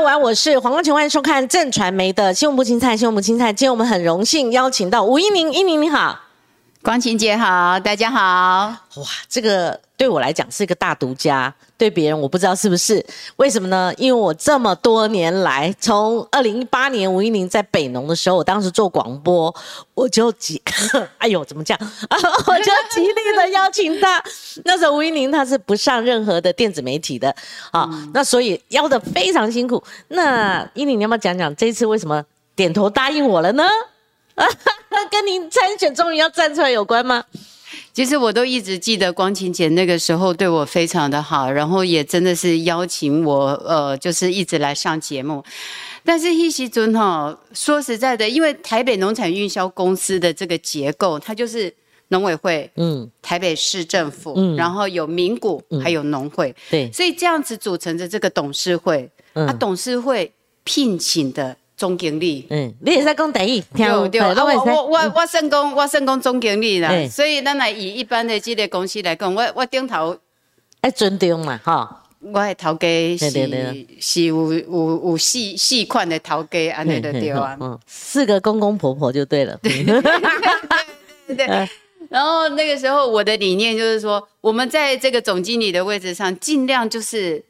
午安，我是黄光琼，欢迎收看正传媒的新闻部青菜，新闻部青菜。今天我们很荣幸邀请到吴一鸣，一鸣你好，光晴姐好，大家好。哇，这个对我来讲是一个大独家，对别人我不知道是不是？为什么呢？因为我这么多年来，从二零一八年吴依宁在北农的时候，我当时做广播，我就 极，哎呦，怎么讲？我就极力的邀请他。那时候吴依宁他是不上任何的电子媒体的啊，那所以邀的非常辛苦。那一宁，你要不要讲讲这一次为什么点头答应我了呢？跟您参选终于要站出来有关吗？其实我都一直记得光晴姐那个时候对我非常的好，然后也真的是邀请我，呃，就是一直来上节目。但是一席尊哈，说实在的，因为台北农产运销公司的这个结构，它就是农委会，嗯，台北市政府，嗯，然后有民股，还有农会，对，所以这样子组成的这个董事会，啊，董事会聘请的。总经理，嗯，你也在讲第一，对对，我我我我算讲我算讲总经理啦，所以咱来以一般的这个公司来讲，我我顶头爱尊重嘛，哈，我的头家是是有有有细细款的头家，安尼就对啊，四个公公婆婆就对了，对 对，然后那个时候我的理念就是说，我们在这个总经理的位置上，尽量就是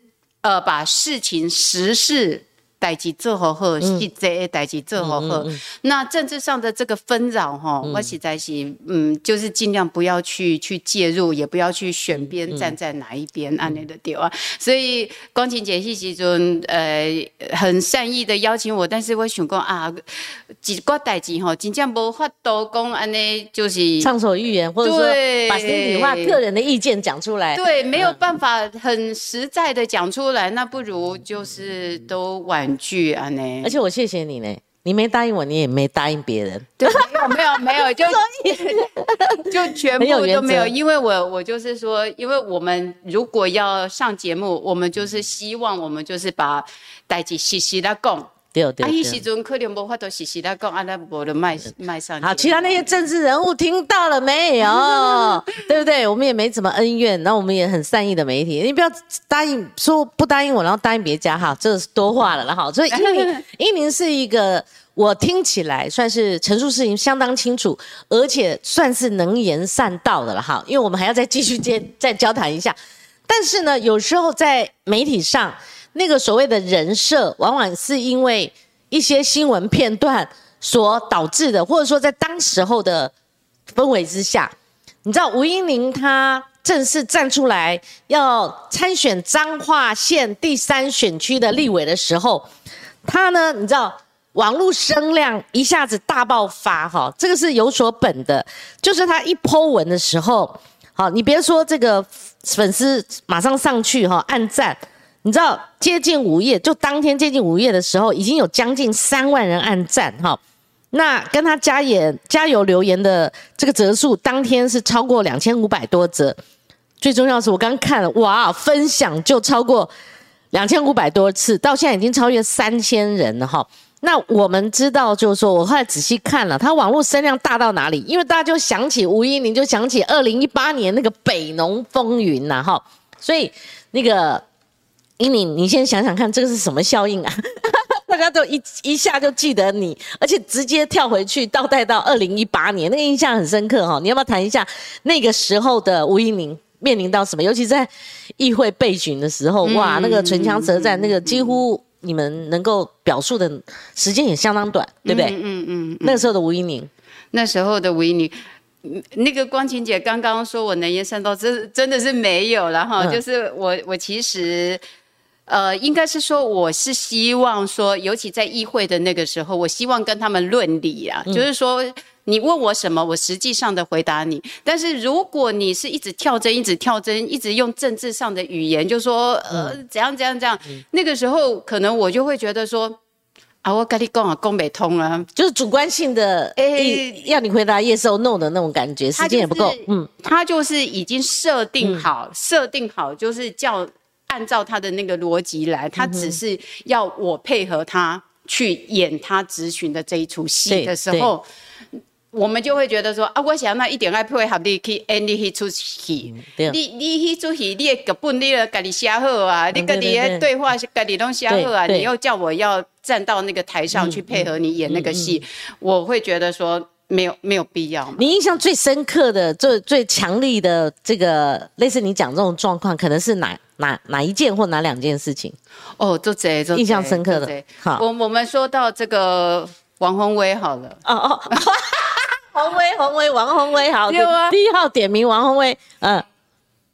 呃把事情实事。代志做好好，细节代志做好好。那政治上的这个纷扰哈，我实在是嗯，就是尽量不要去去介入，也不要去选边站在哪一边安尼的对啊。所以光晴姐是时阵呃很善意的邀请我，但是我想讲啊，几个代志哈，真正无法度讲安尼就是畅所欲言，或者说把心里话、个人的意见讲出来。对，没有办法很实在的讲出来，那不如就是都婉。剧啊呢，而且我谢谢你呢，你没答应我，你也没答应别人，对，没有没有没有，就就全部都没有，因为我我就是说，因为我们如果要上节目，我们就是希望我们就是把代际细细的讲。对对，啊，伊时阵可能无法度实时来讲，啊，那无得卖卖上。好，其他那些政治人物听到了没有？对不对？我们也没怎么恩怨，那我们也很善意的媒体，你不要答应说不答应我，然后答应别家哈，这是多话了了哈。所以英宁，英宁是一个我听起来算是陈述事情相当清楚，而且算是能言善道的了哈。因为我们还要再继续接再交谈一下，但是呢，有时候在媒体上。那个所谓的人设，往往是因为一些新闻片段所导致的，或者说在当时候的氛围之下，你知道吴英玲她正式站出来要参选彰化县第三选区的立委的时候，她呢，你知道网络声量一下子大爆发，哈，这个是有所本的，就是她一 Po 文的时候，好，你别说这个粉丝马上上去哈按赞。你知道接近午夜，就当天接近午夜的时候，已经有将近三万人按赞哈。那跟他加言加油留言的这个折数，当天是超过两千五百多折。最重要是我刚看了，哇，分享就超过两千五百多次，到现在已经超越三千人了哈。那我们知道，就是说我后来仔细看了，他网络声量大到哪里？因为大家就想起吴依宁，就想起二零一八年那个北农风云呐哈，所以那个。英宁，你先想想看，这个是什么效应啊？大家都一一下就记得你，而且直接跳回去倒带到二零一八年，那个印象很深刻哈。你要不要谈一下那个时候的吴英宁面临到什么？尤其在议会备询的时候，哇，那个唇枪舌战，那个几乎你们能够表述的时间也相当短，对不对？嗯嗯。那个时候的吴英宁，那时候的吴英宁。那个光晴姐刚刚说我能言善道，真真的是没有了哈。就是我我其实。呃，应该是说，我是希望说，尤其在议会的那个时候，我希望跟他们论理啊，就是说，你问我什么，我实际上的回答你。但是如果你是一直跳针，一直跳针，一直用政治上的语言，就说呃怎样怎样怎样，那个时候可能我就会觉得说，啊，我跟你讲啊，讲不通了，就是主观性的，哎，要你回答 yes or no 的那种感觉，时间也不够。嗯，他就是已经设定好，设定好就是叫。按照他的那个逻辑来，他只是要我配合他去演他执询的这一出戏的时候，我们就会觉得说啊，我想那一点爱配合你去，演，你去出戏，你你去出戏，你的剧本你了家己写好啊，你家己对对的对话是家己拢写好啊，你又叫我要站到那个台上去配合你演那个戏，我会觉得说没有没有必要。你印象最深刻的、最最强力的这个，类似你讲这种状况，可能是哪哪哪一件或哪两件事情？哦，做贼就印象深刻的好我我们说到这个王宏威好了。哦哦，宏威，宏威，王宏威，好，有啊第一号点名王宏威，嗯，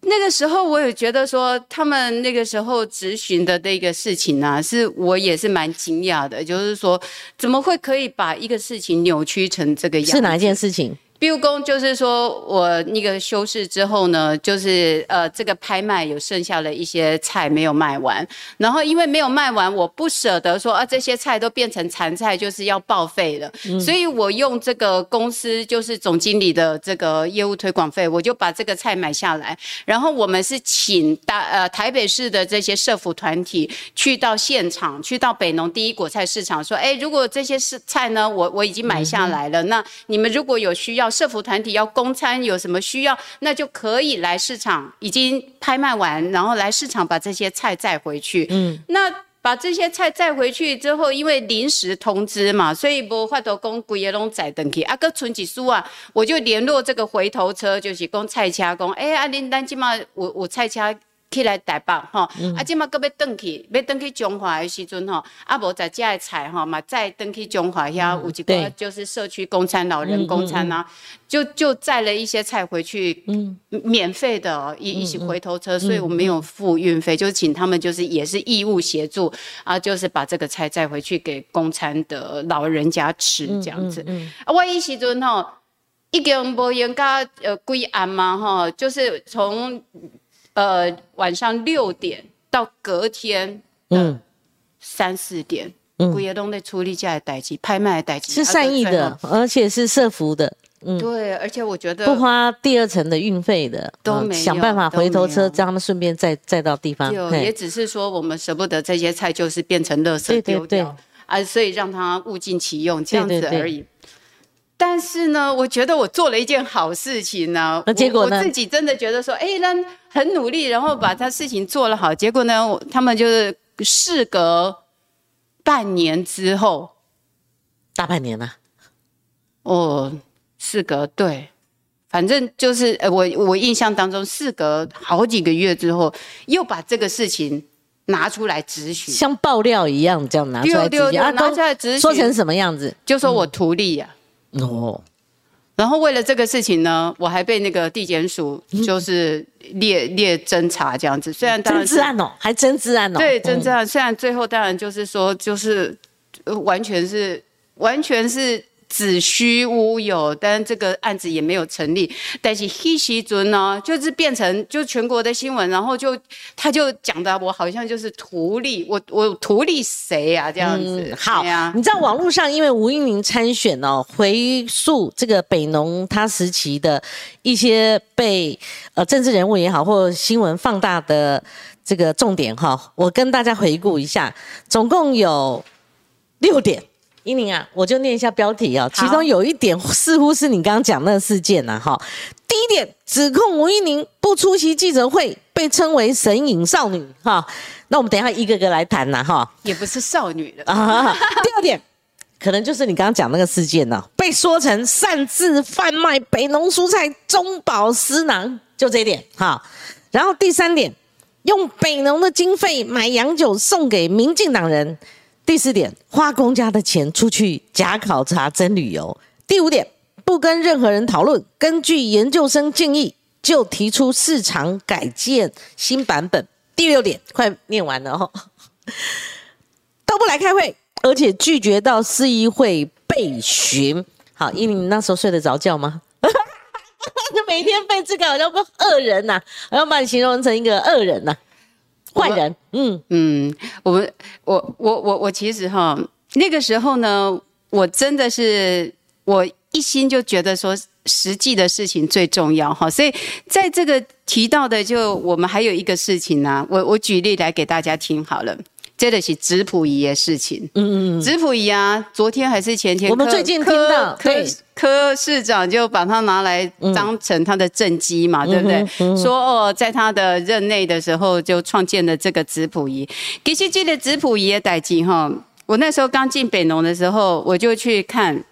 那个时候我也觉得说，他们那个时候执行的那个事情呢、是我也是蛮惊讶的，就是说怎么会可以把一个事情扭曲成这个样子？是哪一件事情？比如公就是说我那个修饰之后呢，就是呃这个拍卖有剩下了一些菜没有卖完，然后因为没有卖完，我不舍得说啊这些菜都变成残菜，就是要报废了，所以我用这个公司就是总经理的这个业务推广费，我就把这个菜买下来，然后我们是请大呃台北市的这些社服团体去到现场，去到北农第一果菜市场说，哎，如果这些是菜呢，我我已经买下来了，那你们如果有需要，社服团体要供餐，有什么需要，那就可以来市场，已经拍卖完，然后来市场把这些菜载回去。嗯，那。把这些菜载回去之后，因为临时通知嘛，所以无法度讲规个拢载登去。啊，搁存几书啊，我就联络这个回头车，就是讲菜车讲，哎、啊，恁咱即马有有菜车。起来台北吼，啊，即马搁要转去，要转去中华的时阵吼，啊，无在遮的菜吼嘛，再转去中华遐有一对个就是社区公餐、老人公餐啊，就就载了一些菜回去，免费的哦一一起回头车，所以我没有付运费，就请他们就是也是义务协助啊，就是把这个菜载回去给公餐的老人家吃这样子。啊，我一时阵吼。已经无用到呃归案嘛吼，就是从呃晚上六点到隔天嗯，三四点，古爷东在处理这的代机，拍卖的代机是善意的，而且是设服的，嗯。对，而且我觉得不花第二层的运费的，嗯都没有想办法回头车，让他们顺便再再到地方。就也只是说我们舍不得这些菜，就是变成垃圾对对丢掉对啊，所以让它物尽其用这样对对对。子而已。但是呢，我觉得我做了一件好事情呢。那结果呢我？我自己真的觉得说，哎，那很努力，然后把他事情做了好。结果呢，我他们就是事隔半年之后，大半年了，哦，事隔对，反正就是呃，我我印象当中，事隔好几个月之后，又把这个事情拿出来质询，像爆料一样这样拿出来对对对直接啊，拿出来质询说成什么样子？就说我徒弟呀、哦，然后为了这个事情呢，我还被那个地检署就是列列侦查这样子。虽然当真然是治案哦，还真治案哦，对侦查，虽然最后当然就是说就是、呃完全是完全是子虚乌有，但这个案子也没有成立。但是黑西尊呢，就是变成就全国的新闻，然后就他就讲的我好像就是图利我我图利谁呀、这样子。嗯好对啊，你知道网络上因为吴英明参选哦，回溯这个北农他时期的一些被呃政治人物也好，或新闻放大的这个重点哈，我跟大家回顾一下，总共有六点。英宁啊，我就念一下标题啊，其中有一点似乎是你刚刚讲那个事件呐、啊、哈。第一点，指控吴英宁不出席记者会，被称为神隐少女哈。那我们等一下一个个来谈呐哈。也不是少女的。啊，第二点，可能就是你刚刚讲那个事件呢、被说成擅自贩卖北农蔬菜中饱私囊，就这一点哈。然后第三点，用北农的经费买洋酒送给民进党人。第四点，花公家的钱出去假考察真旅游。第五点，不跟任何人讨论，根据研究生建议就提出市场改建新版本。第六点，快念完了哦。都不来开会，而且拒绝到市议会备询。好，依你那时候睡得着觉吗？就 每天被这个好像不恶人呐、好像把你形容成一个恶人呐、坏人。嗯，嗯，我们我我我我其实哈那个时候呢，我真的是我一心就觉得说实际的事情最重要哈，所以在这个提到的就我们还有一个事情呢、我我举例来给大家听好了。这个是质谱仪的事情。嗯嗯质谱仪啊，昨天还是前天，我们最近听到科科市长就把它拿来当成他的政绩嘛，对不对？说哦，在他的任内的时候就创建了这个质谱仪。其实这个质谱仪的代际哈，我那时候刚进北农的时候，我就去看，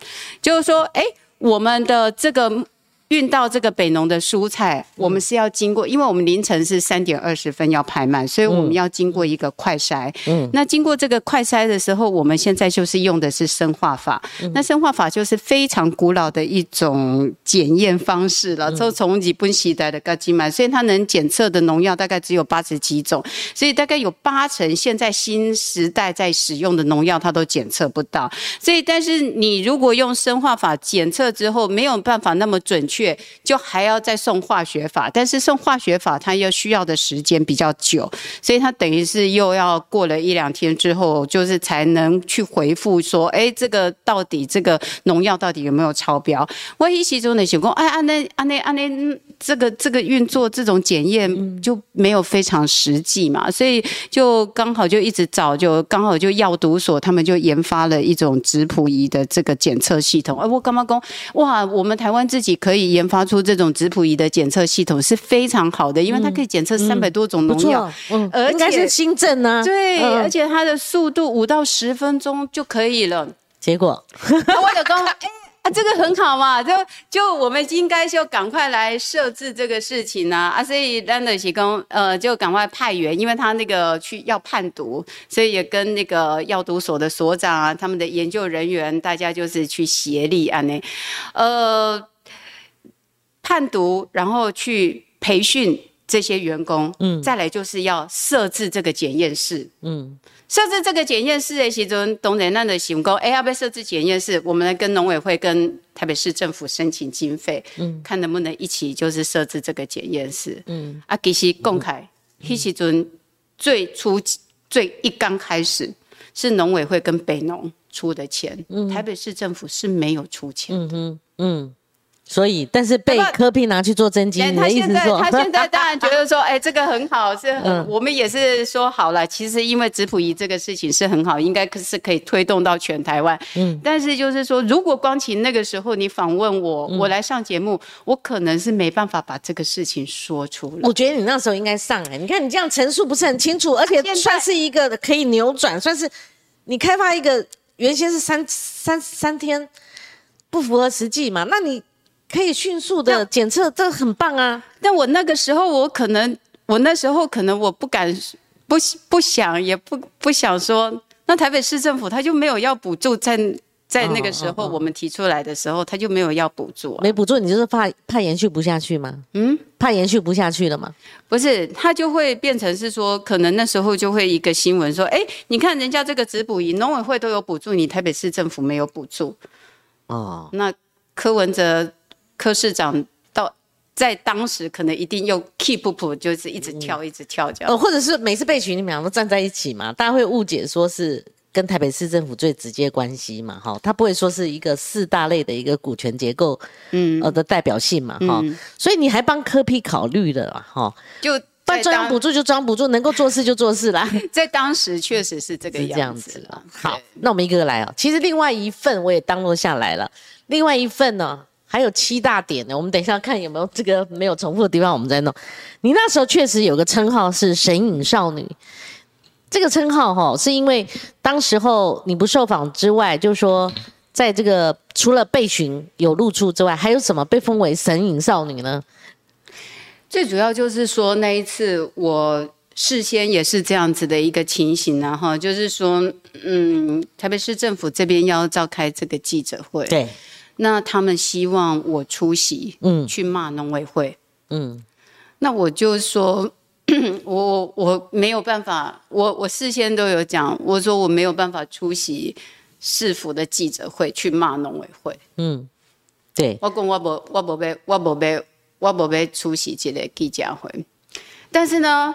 就是说，哎，我们的这个。运到这个北农的蔬菜，我们是要经过，因为我们凌晨是三点二十分要拍卖，所以我们要经过一个快筛。嗯，那经过这个快筛的时候，我们现在就是用的是生化法。那生化法就是非常古老的一种检验方式了，就从日本时代的高基曼，所以它能检测的农药大概只有八十几种，所以大概有八成现在新时代在使用的农药它都检测不到。所以，但是你如果用生化法检测之后，没有办法那么准。确就还要再送化学法，但是送化学法它要需要的时间比较久，所以它等于是又要过了一两天之后，就是才能去回复说，哎，这个到底这个农药到底有没有超标？万一其中的情况，哎，安那安那安那，这个这个运作这种检验就没有非常实际嘛，所以就刚好就一直找，就刚好就药毒所他们就研发了一种质谱仪的这个检测系统。哎，我干嘛讲？哇，我们台湾自己可以。研发出这种质谱仪的检测系统是非常好的，因为它可以检测三百多种农药，嗯，而且是新政呢。对，而且它的速度五到十分钟就可以了。结果，我有讲，哎 啊，这个很好嘛，就就我们应该就赶快来设置这个事情呢。啊，所以兰德喜公呃就赶快派员，因为他那个去要判毒，所以也跟那个药毒所的所长啊，他们的研究人员，大家就是去协力啊那，呃。判读，然后去培训这些员工，嗯，再来就是要设置这个检验室，嗯，设置这个检验室的其中，东人那的行工，哎，要不要设置检验室？我们来跟农委会、跟台北市政府申请经费，嗯，看能不能一起就是设置这个检验室，嗯，啊，其实公开，迄时阵最初最一刚开始是农委会跟北农出的钱，嗯，台北市政府是没有出钱的，嗯嗯。所以，但是被科比拿去做真金，他现在他现在当然觉得说，哎，这个很好，是我们也是说好了。其实因为质谱仪这个事情是很好，应该是可以推动到全台湾。嗯，但是就是说，如果光晴那个时候你访问我，我来上节目，我可能是没办法把这个事情说出来。我觉得你那时候应该上来，你看你这样陈述不是很清楚，而且算是一个可以扭转，算是你开发一个原先是三三三天不符合实际嘛？那你。可以迅速的检测，这个很棒啊！但我那个时候，我可能，我那时候可能我不敢，不不想，也不不想说。那台北市政府他就没有要补助，在在那个时候我们提出来的时候，他就没有要补助。没补助，你就是怕怕延续不下去吗？嗯，怕延续不下去了吗？不是，他就会变成是说，可能那时候就会一个新闻说，哎，你看人家这个直补营，农委会都有补助，你台北市政府没有补助。哦，那柯文哲。柯市长到在当时可能一定用 keep up，就是一直跳一直跳这样，哦，或者是每次被群你们两个站在一起嘛，大家会误解说是跟台北市政府最直接关系嘛，哈，他不会说是一个四大类的一个股权结构，嗯，呃的代表性嘛，哈，所以你还帮柯批考虑了哈，就办中央补助就中央补助，能够做事就做事啦，在当时确实是这个样子了。好，那我们一个个来哦，其实另外一份我也当落下来了，另外一份呢。还有七大点呢，我们等一下看有没有这个没有重复的地方，我们再弄。你那时候确实有个称号是神隐少女，这个称号哈，是因为当时候你不受访之外，就是说在这个除了被寻有露出之外，还有什么被封为神隐少女呢？最主要就是说那一次我事先也是这样子的一个情形然后就是说，嗯，台北市政府这边要召开这个记者会，对。那他们希望我出席，嗯，去骂农委会，嗯，那我就说，我我没有办法，我我事先都有讲，我说我没有办法出席市府的记者会去骂农委会，嗯，对，我讲我无我无要我无要我无要出席这个记者会，但是呢。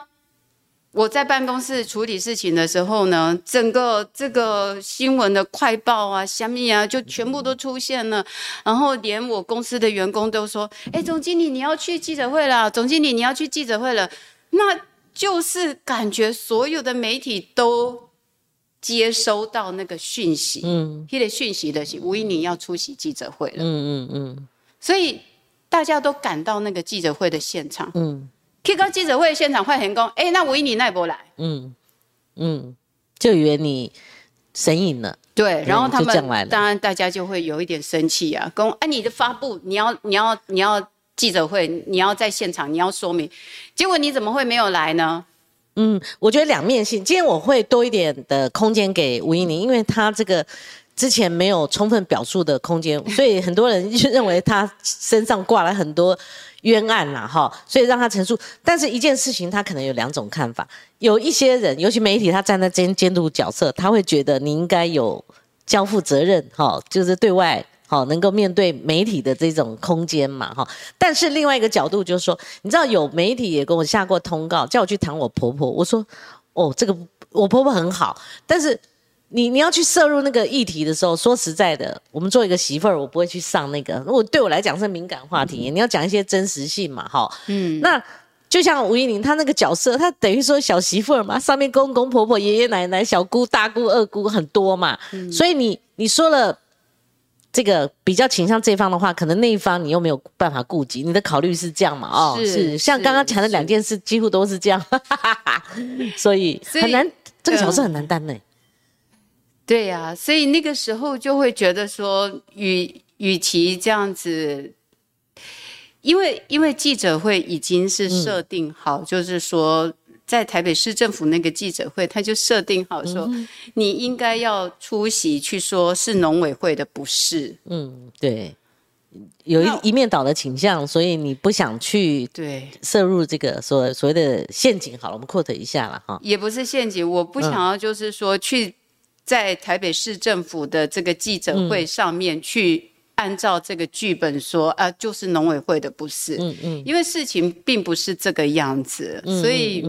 我在办公室处理事情的时候呢，整个这个新闻的快报啊、虾米啊，就全部都出现了。然后连我公司的员工都说：“哎，总经理你要去记者会了，总经理你要去记者会了。”那就是感觉所有的媒体都接收到那个讯息，嗯，那个讯息的是吴依宁要出席记者会了，嗯嗯嗯，所以大家都赶到那个记者会的现场，嗯，去到记者会现场，换员工，哎，那吴依宁那波来，嗯嗯，就以为你神隐了，对，然后他们当然大家就会有一点生气啊，公，哎，你的发布你要你要你要记者会，你要在现场你要说明，结果你怎么会没有来呢？嗯，我觉得两面性。今天我会多一点的空间给吴依宁，因为他这个之前没有充分表述的空间，所以很多人就认为他身上挂了很多冤案啦，哈，所以让他陈述。但是一件事情，他可能有两种看法。有一些人，尤其媒体，他站在监监督角色，他会觉得你应该有交付责任，哈，就是对外。好，能够面对媒体的这种空间嘛，哈。但是另外一个角度就是说，你知道有媒体也跟我下过通告，叫我去谈我婆婆。我说，哦，这个我婆婆很好，但是你你要去摄入那个议题的时候，说实在的，我们做一个媳妇儿，我不会去上那个。如果对我来讲是敏感话题，你要讲一些真实性嘛，哈。嗯。那就像吴依宁她那个角色，她等于说小媳妇儿嘛，上面公公婆婆、爷爷奶奶、小姑、大姑、二姑很多嘛，所以你你说了。这个比较倾向这方的话，可能那一方你又没有办法顾及，你的考虑是这样嘛？哦，是像刚刚讲的两件事，几乎都是这样，所以很难，这个角色很难担呢。对呀，所以那个时候就会觉得说，与与其这样子，因为因为记者会已经是设定好，就是说。在台北市政府那个记者会，他就设定好说，你应该要出席去说，是农委会的不是。嗯，对，有一一面倒的倾向，所以你不想去对摄入这个所所谓的陷阱。好了，我们 quote 一下了哈，也不是陷阱，我不想要就是说去在台北市政府的这个记者会上面去。按照这个剧本说，啊，就是农委会的不是，嗯嗯，因为事情并不是这个样子，所以，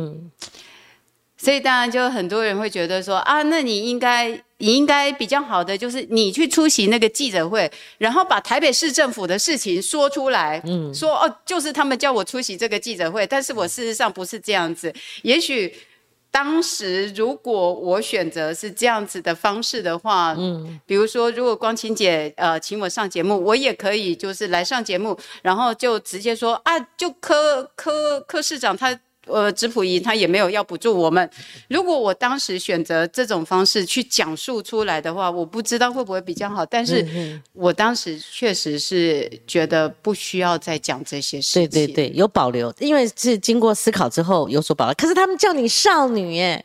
所以当然就很多人会觉得说，啊，那你应该，你应该比较好的就是你去出席那个记者会，然后把台北市政府的事情说出来，嗯，说哦，就是他们叫我出席这个记者会，但是我事实上不是这样子，也许。当时如果我选择是这样子的方式的话，嗯，比如说如果光晴姐呃请我上节目，我也可以就是来上节目，然后就直接说啊，就柯柯柯市长他。呃，质谱仪他也没有要补助我们。如果我当时选择这种方式去讲述出来的话，我不知道会不会比较好。但是我当时确实是觉得不需要再讲这些事情。对对对，有保留，因为是经过思考之后有所保留。可是他们叫你少女耶。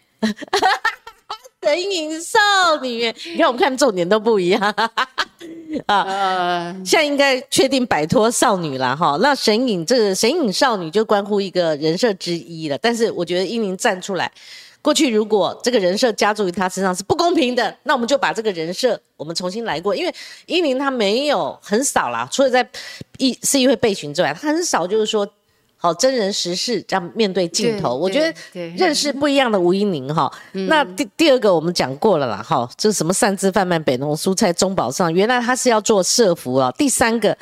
神隐少女，你看我们看重点都不一样 啊！现在应该确定摆脱少女了哈。那神隐这个神隐少女就关乎一个人设之一了。但是我觉得英宁站出来，过去如果这个人设加注于他身上是不公平的，那我们就把这个人设我们重新来过。因为英宁他没有很少啦，除了在议市议会备询之外，他很少就是说。好，真人实事这样面对镜头，我觉得认识不一样的吴一宁哈。那第第二个我们讲过了啦，哈，这是什么擅自贩卖北农蔬菜中保上，原来他是要做社服啊。第三个，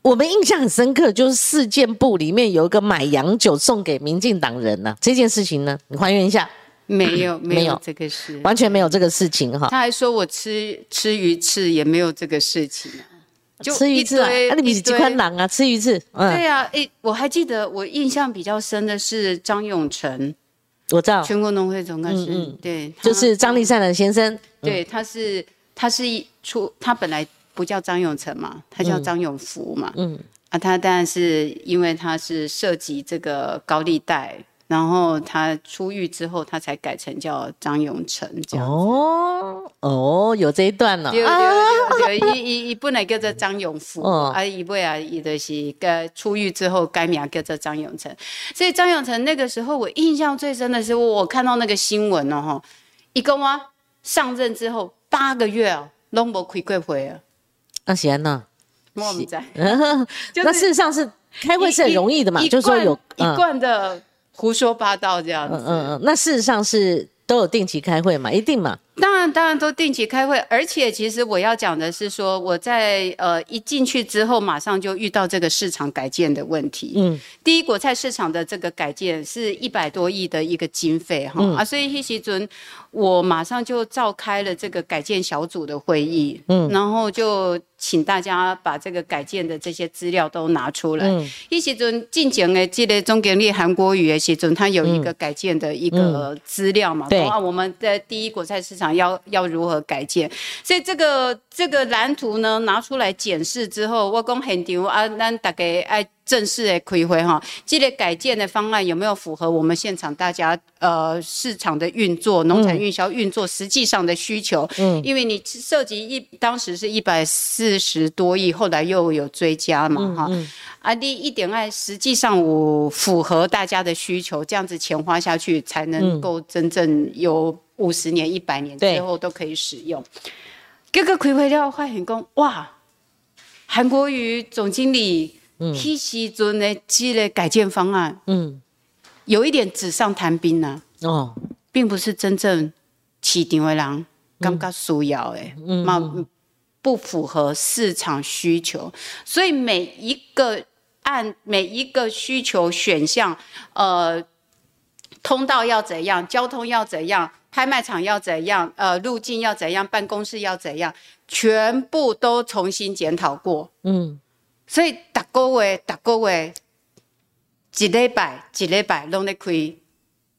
我们印象很深刻，就是事件部里面有一个买洋酒送给民进党人呢，这件事情呢，你还原一下。没有，没有这个事，完全没有这个事情哈。他还说我吃吃鱼翅也没有这个事情。吃鱼翅啊！那你比几宽狼啊？吃鱼翅，对呀。哎，我还记得，我印象比较深的是张永成，我知道，全国农会总干事，对，就是张立善的先生。对，他是，他是一出，他本来不叫张永成嘛，他叫张永福嘛。嗯，啊，他当然是因为他是涉及这个高利贷。然后他出狱之后，他才改成叫张永成这样哦哦，有这一段了。对对 对，一一一本来叫做张永福，啊，一位啊，伊就是该出狱之后改名叫做张永成。所以张永成那个时候，我印象最深的是我看到那个新闻哦，哈，一公啊上任之后八个月啊，拢无开过会啊。那是安娜，我们在。那事实上是开会是很容易的嘛，就是说有一贯的。胡说八道这样子，嗯嗯嗯，那事实上是都有定期开会嘛，一定嘛？当然当然都定期开会，而且其实我要讲的是说，我在呃一进去之后，马上就遇到这个市场改建的问题。嗯，第一果菜市场的这个改建是一百多亿的一个经费哈啊，所以希奇尊我马上就召开了这个改建小组的会议，嗯，然后就请大家把这个改建的这些资料都拿出来。嗯，一时阵进前的这个总经理韩国语的时阵，他有一个改建的一个资料嘛，对啊，我们的第一国菜市场要要如何改建，所以这个这个蓝图呢拿出来检视之后，我讲很丢啊，咱大概爱。正式的开会哈，这类改建的方案有没有符合我们现场大家呃市场的运作、农产运销运作实际上的需求？嗯，因为你涉及一当时是一百四十多亿，后来又有追加嘛哈，啊，你一点爱实际上我符合大家的需求，这样子钱花下去才能够真正有五十年、一百年之后都可以使用。这个开会了，发现讲哇，韩国瑜总经理。去时阵的这个改建方案，嗯，有一点纸上谈兵呐，哦，并不是真正市场的人感觉需要的，嗯，不符合市场需求，所以每一个按每一个需求选项，呃，通道要怎样，交通要怎样，拍卖场要怎样，呃，路径要怎样，办公室要怎样，全部都重新检讨过，嗯。所以，逐个月、逐个月，一礼拜、一礼拜拢在开，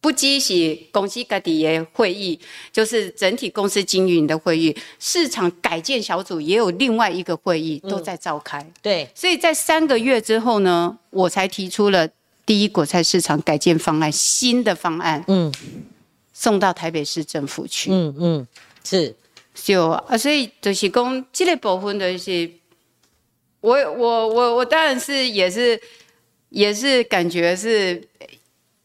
不只是公司家己的会议，就是整体公司经营的会议，市场改建小组也有另外一个会议都在召开。对，所以在三个月之后呢，我才提出了第一果菜市场改建方案，新的方案，嗯，送到台北市政府去。嗯嗯，是，就啊，所以就是讲这个部分就是。我我我我当然是也是也是感觉是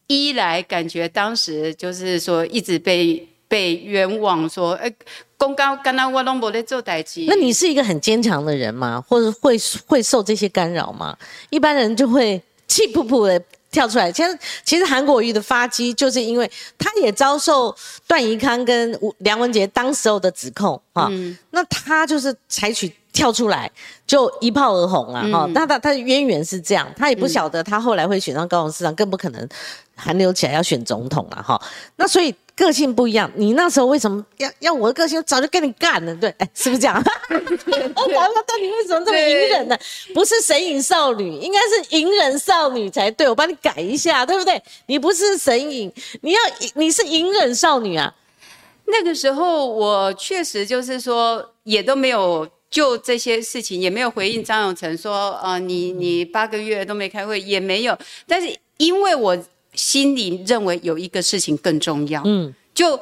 一来感觉当时就是说一直被被冤枉说哎公告刚刚我拢无在做代志。那你是一个很坚强的人吗？或者会会受这些干扰吗？一般人就会气噗噗的跳出来。其实其实韩国瑜的发迹就是因为他也遭受段宜康跟梁文杰当时候的指控啊，那他就是采取。跳出来就一炮而红啊！哈，那他他的渊源是这样，他也不晓得他后来会选上高雄市长，更不可能寒流起来要选总统了哈。那所以个性不一样，你那时候为什么要要我的个性？早就跟你干了，对，哎，是不是这样？我讲到底为什么这么隐忍呢？不是神隐少女，应该是隐忍少女才对。我帮你改一下，对不对？你不是神隐，你要你是隐忍少女啊。那个时候我确实就是说，也都没有。就这些事情也没有回应张永成说，呃，你你八个月都没开会，也没有。但是因为我心里认为有一个事情更重要，嗯，就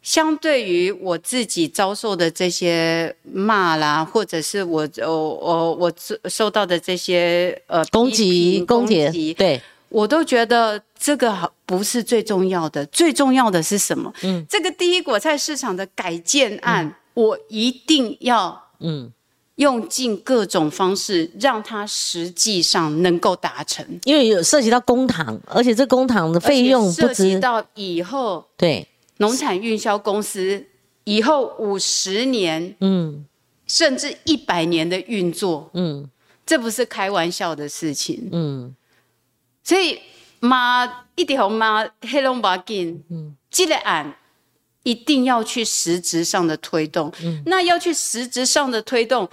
相对于我自己遭受的这些骂啦，或者是我我我我受到的这些呃攻击攻击，对我都觉得这个好不是最重要的，最重要的是什么？嗯，这个第一果菜市场的改建案，我一定要。嗯，用尽各种方式让它实际上能够达成，因为有涉及到公堂，而且这公堂的费用涉及到以后对。农产运销公司以后五十年，嗯，甚至一百年的运作，嗯，这不是开玩笑的事情，嗯，所以妈一条妈黑龙巴金，嗯，这个案。一定要去实质上的推动，那要去实质上的推动。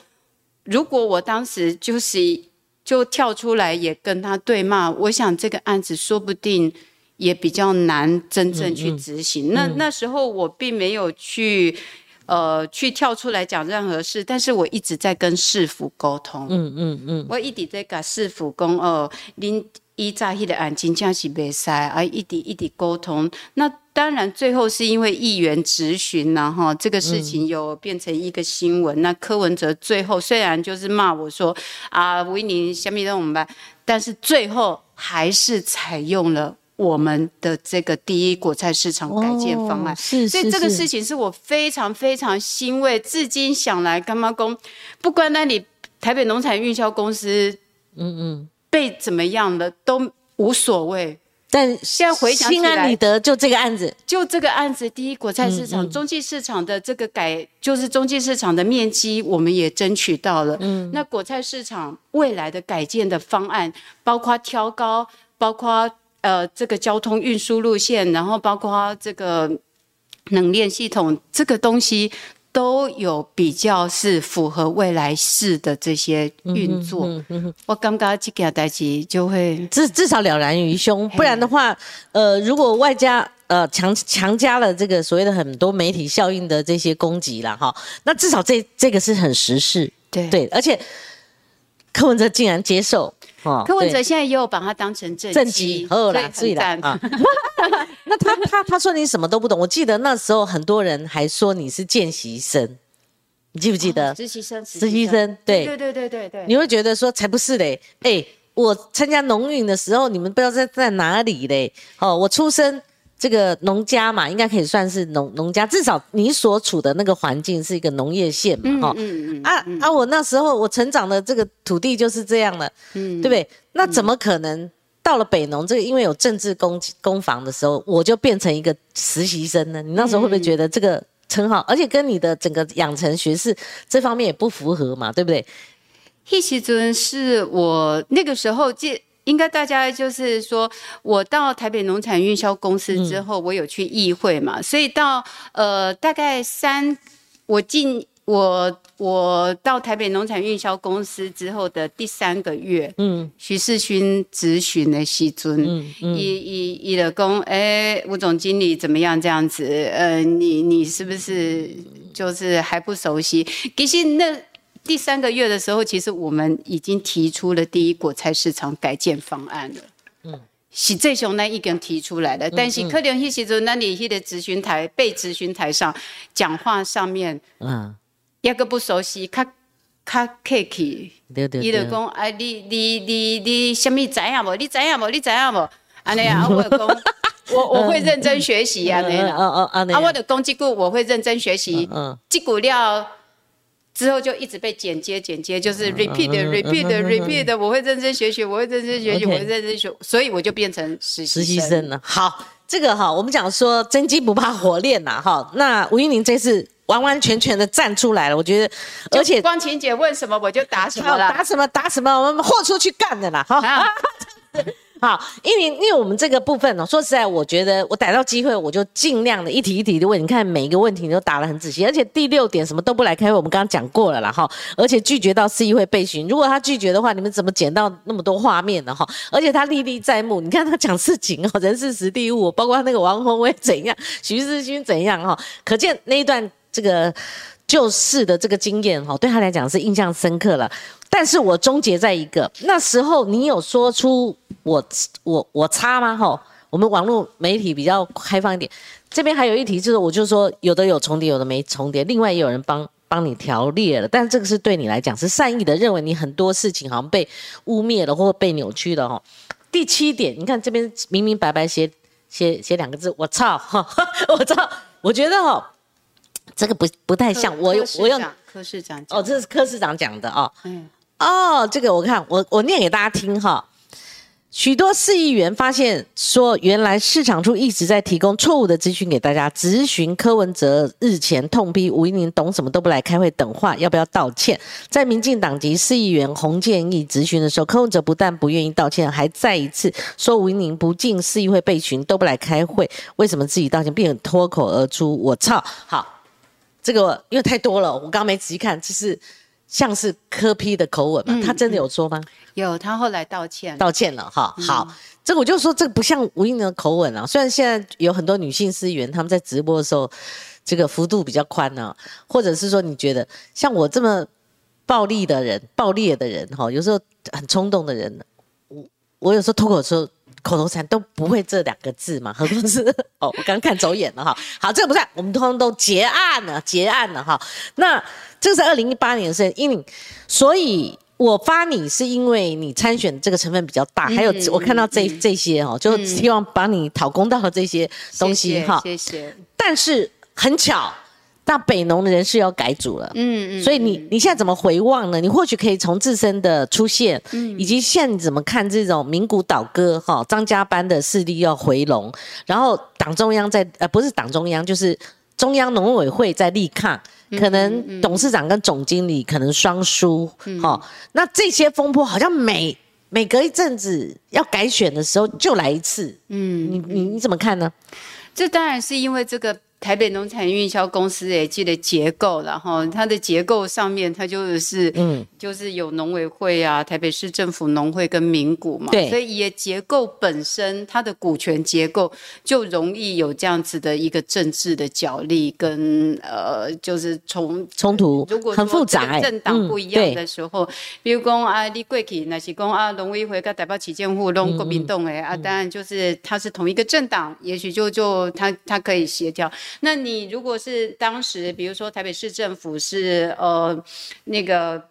如果我当时就是就跳出来也跟他对骂，我想这个案子说不定也比较难真正去执行。那那时候我并没有去呃去跳出来讲任何事，但是我一直在跟市府沟通。嗯嗯嗯，我一直在跟市府讲哦，您依在迄个案真正是袂使，啊，一直一直沟通。那当然，最后是因为议员质询然哈，这个事情有变成一个新闻。那柯文哲最后虽然就是骂我说啊，维尼下面让我们办，但是最后还是采用了我们的这个第一果菜市场改建方案。是，所以这个事情是我非常非常欣慰，至今想来，干妈公不管那里台北农产运销公司，嗯嗯，被怎么样了都无所谓。但现在回想起来，心安理得，就这个案子，就这个案子，第一果菜市场、中继市场的这个改，就是中继市场的面积，我们也争取到了。嗯，那果菜市场未来的改建的方案，包括挑高，包括呃这个交通运输路线，然后包括这个冷链系统这个东西都有比较是符合未来式的这些运作。嗯嗯，我感觉这个代志就会至至少了然于胸，不然的话，呃，如果外加呃强强加了这个所谓的很多媒体效应的这些攻击了哈，那至少这这个是很实事，对。对，而且柯文哲竟然接受，哦柯文哲现在也有把它当成正正极极，好啦，所以很赞啊。那他他他说你什么都不懂，我记得那时候很多人还说你是见习生，你记不记得？实习生，实习生对对对对对对，你会觉得说才不是嘞，哎、我参加农运的时候，你们不知道在在哪里嘞。哦，我出生这个农家嘛，应该可以算是农农家，至少你所处的那个环境是一个农业县嘛，哈、嗯嗯啊啊！我那时候我成长的这个土地就是这样的，嗯对不对？那怎么可能到了北农这个因为有政治攻攻防的时候，我就变成一个实习生呢？你那时候会不会觉得这个称号，而且跟你的整个养成学士这方面也不符合嘛，对不对？迄时阵是我那个时候记。应该大家就是说，我到台北农产运销公司之后，我有去议会嘛，所以到呃大概三，我进我我到台北农产运销公司之后的第三个月，嗯徐世勋咨询的西尊，嗯嗯伊伊伊的讲，哎，吴总经理怎么样？这样子，呃，你你是不是就是还不熟悉？其实那第三个月的时候，其实我们已经提出了第一果菜市场改建方案了。嗯。是这熊那已经提出来了，但是可能迄时阵，那里迄个咨询台被咨询台上讲话上面，嗯，一个不熟悉，较较客气，对对对，伊就讲，哎，你你你你什么知影无？你知影无？你知影无？安尼啊，我就讲，我我会认真学习安尼嗯啦。嗯嗯嗯，啊，我的讲这句我会认真学习，嗯这股料之后就一直被剪接剪接，就是 repeat 嗯 repeat repeat，我会认真学习，我会认真学习，我会认真学，所以我就变成实实习生。习生呢？好，这个哈，我们讲说真金不怕火炼呐，哈。那吴依宁这次完完全全的站出来了，我觉得，而且光晴姐问什么我就答什么好了。答什么答什么，我们豁出去干的啦，哈。好，因为因为我们这个部分呢、说实在，我觉得我逮到机会，我就尽量的一题一题的问。你看每一个问题你都答得很仔细，而且第六点什么都不来开会，我们刚刚讲过了啦哈。而且拒绝到市议会被询，如果他拒绝的话，你们怎么捡到那么多画面呢哈？而且他历历在目，你看他讲事情哦，人事实地物，包括那个王宏威怎样，徐世勋怎样哈，可见那一段这个。救市的这个经验哈，对他来讲是印象深刻了。但是我终结在一个那时候，你有说出我我我差吗？哈，我们网络媒体比较开放一点。这边还有一题就是，我就说有的有重叠，有的没重叠。另外也有人帮帮你条列了，但是这个是对你来讲是善意的，认为你很多事情好像被污蔑了或被扭曲了哈。第七点，你看这边明明白白写写写两个字，我操哈，我操，我觉得哈。这个不不太像，我我用长柯市长讲哦，这是柯市长讲的哦。嗯哦，这个我看我我念给大家听哈。许多市议员发现说，原来市场处一直在提供错误的资讯给大家。咨询柯文哲日前痛批吴依宁懂什么都不来开会等话，要不要道歉？在民进党籍市议员洪建义咨询的时候，柯文哲不但不愿意道歉，还再一次说吴依宁不进市议会被询都不来开会，为什么自己道歉，并脱口而出“我操”。好，这个因为太多了，我刚刚没仔细看，就是像是柯批的口吻嘛，他真的有说吗？有他后来道歉，道歉了哈。好，这个我就说这个不像吴英的口吻啊。虽然现在有很多女性司员他们在直播的时候，这个幅度比较宽呢、或者是说你觉得像我这么暴力的人、暴烈的人哈，有时候很冲动的人，我我有时候脱口说。口头禅都不会这两个字嘛，何 况是哦，我刚看走眼了哈。好，这个不算，我们通通都结案了，结案了哈。那这是二零一八年的事，因为所以我发你是因为你参选这个成分比较大，还有我看到这这些哦，就希望把你讨公道的这些东西哈。谢谢。但是很巧，那北农的人事要改组了。嗯嗯，所以你你现在怎么回望呢？你或许可以从自身的出现，嗯。以及现在你怎么看这种名古倒戈哈张家班的势力要回笼，然后党中央在呃不是党中央就是中央农委会在力抗，嗯可能董事长跟总经理可能双输哈、那这些风波好像每每隔一阵子要改选的时候就来一次，嗯，你你你怎么看呢？这当然是因为这个台北农产运销公司也记得结构，然后它的结构上面，它就是嗯，就是有农委会啊，台北市政府农会跟民股嘛，对，所以也结构本身它的股权结构就容易有这样子的一个政治的角力跟呃，就是冲冲突，如果很复杂，政党不一样的时候，比如讲啊，你过去那是讲啊，农委会跟台北市政府拢国民党诶啊，当然就是它是同一个政党，也许就就它它可以协调。那你如果是当时，比如说台北市政府是呃那个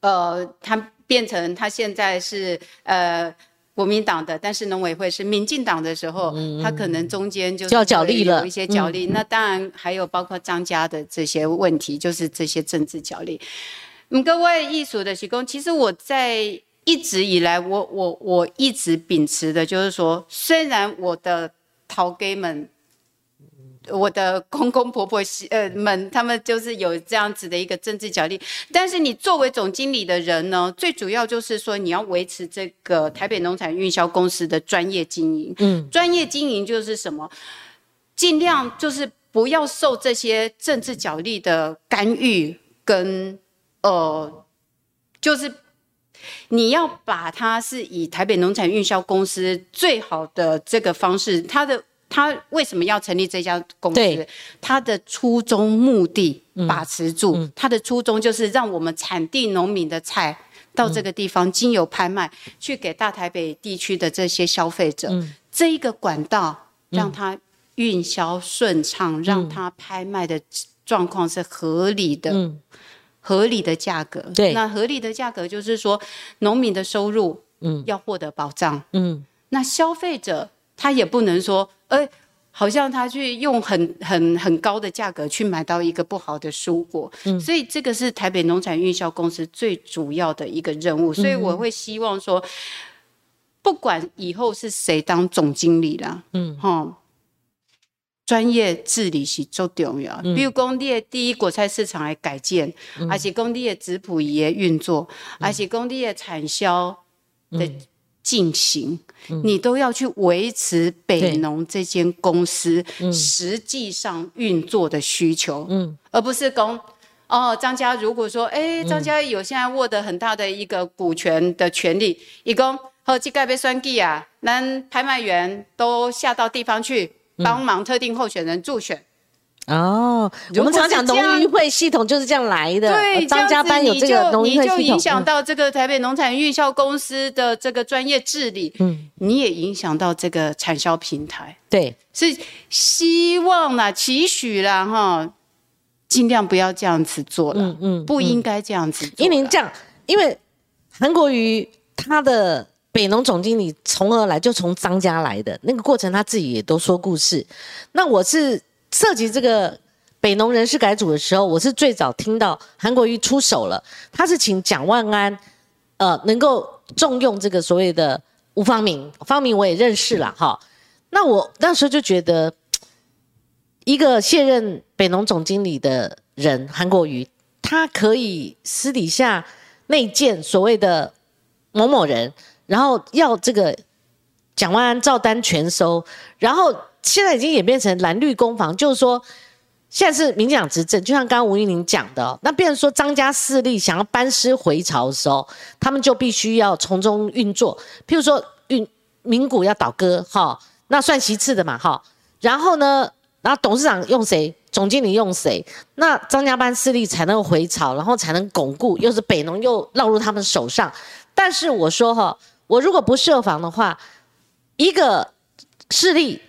呃，他变成他现在是呃国民党的，但是农委会是民进党的时候，他可能中间就要角力了，有一些角力。那当然还有包括张家的这些问题，就是这些政治角力。嗯，各位艺术的提供，其实我在一直以来，我我我一直秉持的就是说，虽然我的陶给们。我的公公婆婆呃们，他们就是有这样子的一个政治角力。但是你作为总经理的人呢，最主要就是说你要维持这个台北农产运销公司的专业经营。嗯，专业经营就是什么？尽量就是不要受这些政治角力的干预，跟呃，就是你要把它是以台北农产运销公司最好的这个方式，它的。他为什么要成立这家公司？他的初衷目的把持住，他的初衷就是让我们产地农民的菜到这个地方经由拍卖去给大台北地区的这些消费者，这一个管道让他运销顺畅，让他拍卖的状况是合理的，合理的价格。对，那合理的价格就是说农民的收入嗯。要获得保障，嗯，那消费者。他也不能说，哎，好像他去用很很很高的价格去买到一个不好的蔬果，嗯，所以这个是台北农产运销公司最主要的一个任务，所以我会希望说，不管以后是谁当总经理啦，嗯，哈，专业治理是最重要，比如工地的第一果菜市场的改建，而且工地的质谱仪的运作，而且工地的产销的。进行，你都要去维持北农这间公司实际上运作的需求，嗯，而不是公哦，张家如果说，哎，张家有现在握得很大的一个股权的权利，一共和这盖被算计啊，那拍卖员都下到地方去帮忙特定候选人助选。哦，我们常讲农渔会系统就是这样来的。对，张家班有这个农渔会系统，你就影响到这个台北农产运销公司的这个专业治理。嗯，你也影响到这个产销平台。对，是希望啦，期许啦，哈，尽量不要这样子做了。嗯嗯，不应该这样子。因为这样，因为韩国瑜他的北农总经理从何来？就从张家来的那个过程，他自己也都说故事。那我是。涉及这个北农人事改组的时候，我是最早听到韩国瑜出手了。他是请蒋万安，呃，能够重用这个所谓的吴方明。方明我也认识了哈。那我那时候就觉得，一个卸任北农总经理的人韩国瑜，他可以私底下内建所谓的某某人，然后要这个蒋万安照单全收，然后。现在已经演变成蓝绿攻防，就是说，现在是民进党执政，就像刚刚吴玉玲讲的，那变成说张家势力想要班师回朝的时候，他们就必须要从中运作。譬如说，运民股要倒戈，哈，那算其次的嘛，哈。然后呢，然后董事长用谁，总经理用谁，那张家班势力才能回朝，然后才能巩固，又是北农又落入他们手上。但是我说哈，我如果不设防的话，一个势力。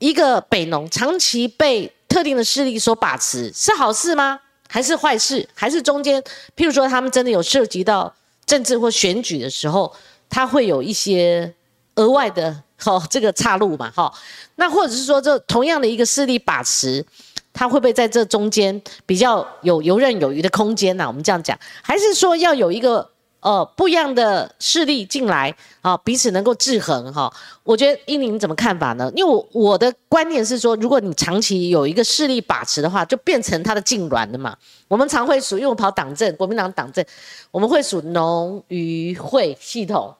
一个北农长期被特定的势力所把持，是好事吗？还是坏事？还是中间，譬如说他们真的有涉及到政治或选举的时候，他会有一些额外的哈这个岔路嘛哈？那或者是说，这同样的一个势力把持，他会不会在这中间比较有游刃有余的空间呢？我们这样讲，还是说要有一个？呃，不一样的势力进来啊，彼此能够制衡哈。我觉得英宁怎么看法呢？因为我我的观念是说，如果你长期有一个势力把持的话，就变成他的痉挛了嘛。我们常会数，因为我跑党政，国民党党政，我们会数农渔会系统，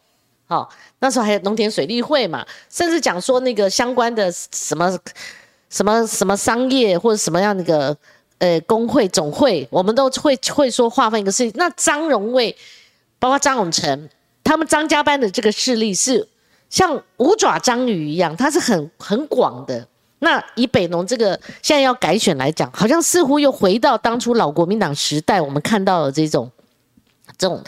好，那时候还有农田水利会嘛，甚至讲说那个相关的什么什么什么商业或者什么样的一个呃工会总会，我们都会会说划分一个势力。那张荣卫，包括张永成，他们张家班的这个势力是像五爪章鱼一样，它是很很广的。那以北农这个现在要改选来讲，好像似乎又回到当初老国民党时代，我们看到的这种这种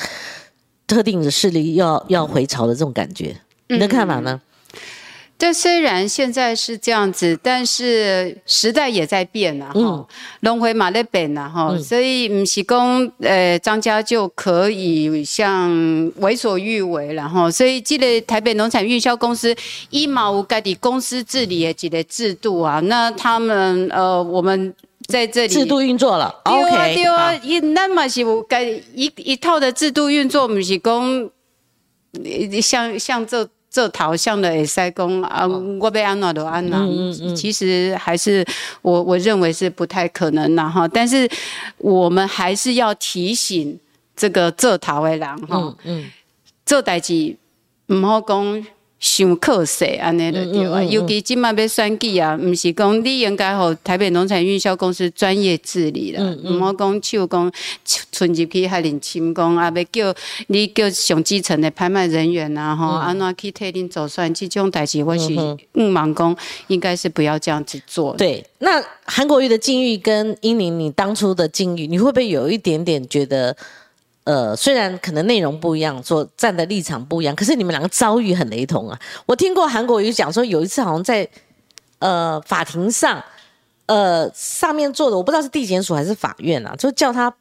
特定的势力要要回潮的这种感觉，你的看法呢？这虽然现在是这样子，但是时代也在变啊，哈，轮回马在变啊，哈，所以不是讲呃张家就可以像为所欲为了哈，所以这个台北农产运销公司一毛五盖的公司治理的几个制度啊，那他们呃我们在这里制度运作了，OK，对啊，一那么是该一一套的制度运作，不是讲像像这。这头像的会塞工啊，我被安哪都安哪，其实还是我我认为是不太可能的哈。但是我们还是要提醒这个做头的人哈，做代志唔好讲。想靠势安尼就对啊，尤其今麦要选举啊，毋是讲你应该互台北农产运销公司专业治理啦，毋好讲手讲存入去还领清工啊，要叫你叫上基层的拍卖人员啊，吼，安怎去替恁做算，这种代志我是唔忙讲，应该是不要这样子做。对，那韩国瑜的境遇跟英宁你当初的境遇，你会不会有一点点觉得？呃，虽然可能内容不一样，说站的立场不一样，可是你们两个遭遇很雷同啊。我听过韩国瑜讲说，有一次好像在呃法庭上，呃上面坐的我不知道是地检署还是法院啊，就叫他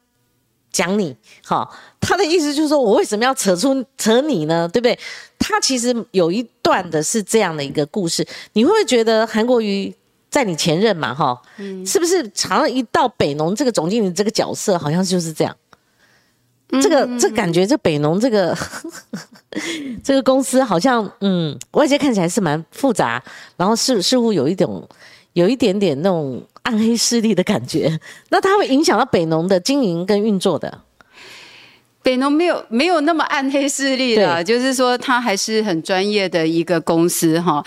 讲你，哈，他的意思就是说我为什么要扯出扯你呢？对不对？他其实有一段的是这样的一个故事，你会不会觉得韩国瑜在你前任嘛，哈，嗯，是不是常常一到北农这个总经理这个角色，好像就是这样？这个这感觉，这北农这个 这个公司好像，嗯，外界看起来是蛮复杂，然后似似乎有一种有一点点那种暗黑势力的感觉。那它会影响到北农的经营跟运作的。北农没有没有那么暗黑势力的，就是说它还是很专业的一个公司哈。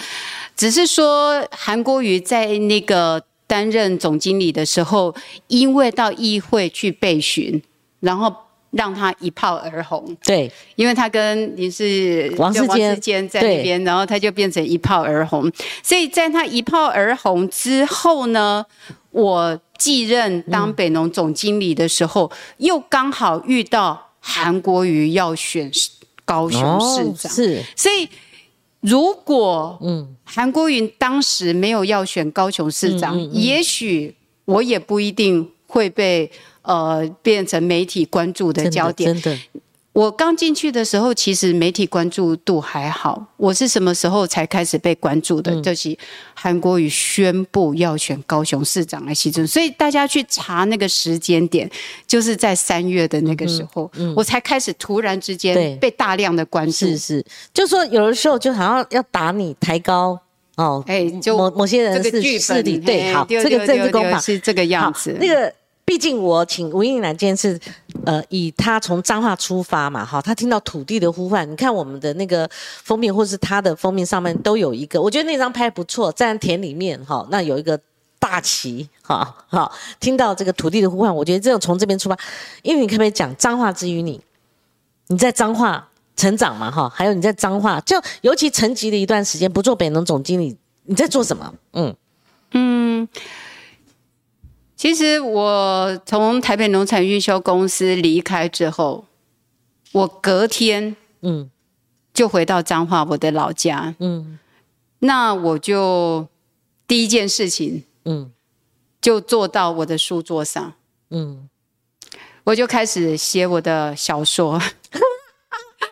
只是说韩国瑜在那个担任总经理的时候，因为到议会去备询，然后。让他一炮而红，对，因为他跟你是王世坚在那边，然后他就变成一炮而红。所以在他一炮而红之后呢，我继任当北农总经理的时候，又刚好遇到韩国瑜要选高雄市长，是，所以如果嗯。韩国瑜当时没有要选高雄市长，也许我也不一定会被。呃，变成媒体关注的焦点。真的，我刚进去的时候，其实媒体关注度还好。我是什么时候才开始被关注的？就是韩国瑜宣布要选高雄市长来西村，所以大家去查那个时间点，就是在三月的那个时候，我才开始突然之间被大量的关注。是是，就说有的时候就好像要打你抬高哦，哎，就某某些人是势力对，好，这个政治攻防是这个样子。那个。毕竟我请吴英来今天是，呃，以他从脏话出发嘛，哈，他听到土地的呼唤，你看我们的那个封面或是他的封面上面都有一个，我觉得那张拍不错，在田里面哈，那有一个大旗，哈，哈，听到这个土地的呼唤，我觉得这种从这边出发，因为你可不可以讲脏话之于你，你在脏话成长嘛，哈，还有你在脏话，就尤其沉寂的一段时间不做北农总经理，你在做什么？嗯嗯。其实我从台北农产运销公司离开之后，我隔天嗯就回到彰化我的老家。嗯，那我就第一件事情嗯。就坐到我的书桌上。嗯，我就开始写我的小说，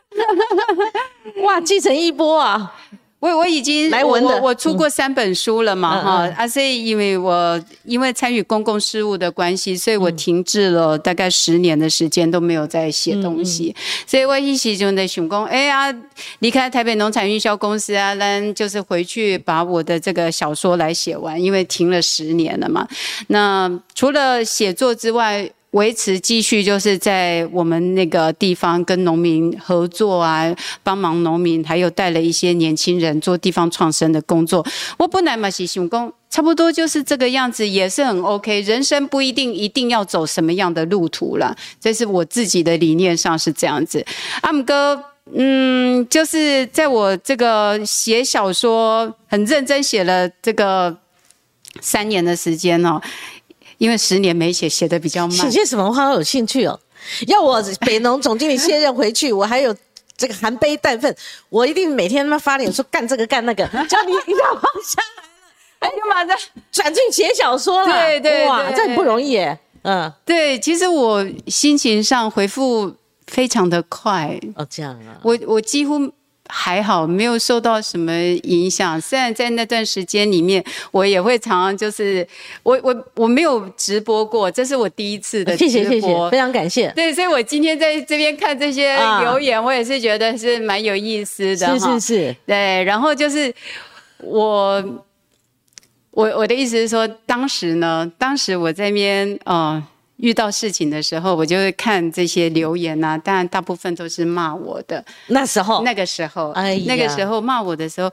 哇，继承一波啊！我我已经来文的，我出过三本书了嘛哈，啊，所以因为我因为参与公共事务的关系，所以我停滞了大概十年的时间都没有在写东西，所以我一时就在想讲，哎呀，离开台北农产运销公司啊，那就是回去把我的这个小说来写完，因为停了十年了嘛。那除了写作之外，维持继续，就是在我们那个地方跟农民合作啊，帮忙农民，还有带了一些年轻人做地方创生的工作。我本来嘛是想讲，差不多就是这个样子，也是很 OK。人生不一定一定要走什么样的路途了，这是我自己的理念上是这样子。阿姆哥，嗯，就是在我这个写小说很认真写了这个三年的时间哦。因为十年没写，写的比较慢。写些什么？我好有兴趣哦。要我北农总经理卸任回去，我还有这个含悲淡愤，我一定每天他妈发脸说干这个干那个，叫你一要放下来了，哎呀妈的转进写小说了。对对，哇，这很不容易耶。嗯，对，其实我心情上回复非常的快。哦，这样啊。我我几乎。还好没有受到什么影响。虽然在那段时间里面，我也会常常就是我我我没有直播过，这是我第一次的直播，谢谢谢谢，非常感谢。对，所以我今天在这边看这些留言，我也是觉得是蛮有意思的。是是是，对。然后就是我我我的意思是说，当时呢，当时我在边呃。遇到事情的时候，我就会看这些留言啊，当然大部分都是骂我的。那时候，那个时候，哎，那个时候骂我的时候，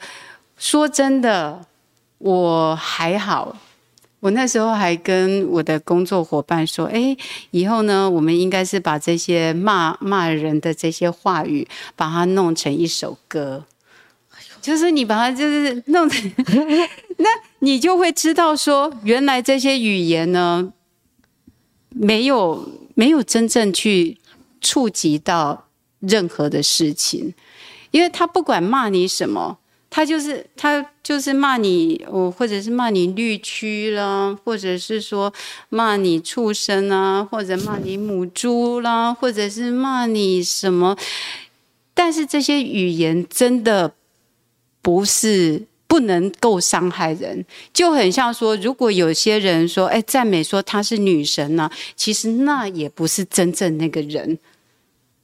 说真的，我还好。我那时候还跟我的工作伙伴说：“哎，以后呢，我们应该是把这些骂骂人的这些话语，把它弄成一首歌。就是你把它就是弄成，那你就会知道说，原来这些语言呢。”没有没有真正去触及到任何的事情，因为他不管骂你什么，他就是他就是骂你，我或者是骂你绿区啦，或者是说骂你畜生啊，或者骂你母猪啦，或者是骂你什么，但是这些语言真的不是。不能够伤害人，就很像说，如果有些人说，哎，赞美说她是女神呢，其实那也不是真正那个人，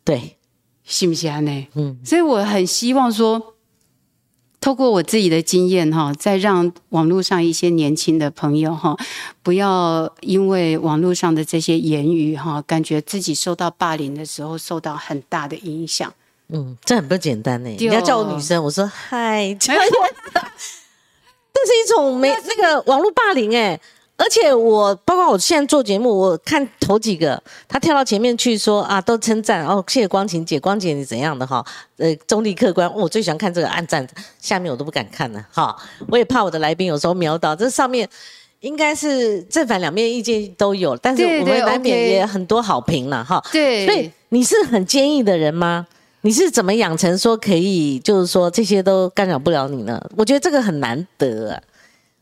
对，信不信呢？嗯，所以我很希望说，透过我自己的经验哈，再让网络上一些年轻的朋友哈，不要因为网络上的这些言语哈，感觉自己受到霸凌的时候受到很大的影响。嗯，这很不简单呢。你要叫我女生，我说嗨，这是一种没那个网络霸凌哎。而且我包括我现在做节目，我看头几个，他跳到前面去说啊，都称赞哦，谢谢光晴姐，光姐你怎样的哈？呃，中立客观，我最喜欢看这个暗赞，下面我都不敢看了哈。我也怕我的来宾有时候瞄到，这上面应该是正反两面意见都有，但是我们难免也很多好评了哈。对，所以你是很坚毅的人吗？你是怎么养成说可以，就是说这些都干扰不了你呢？我觉得这个很难得，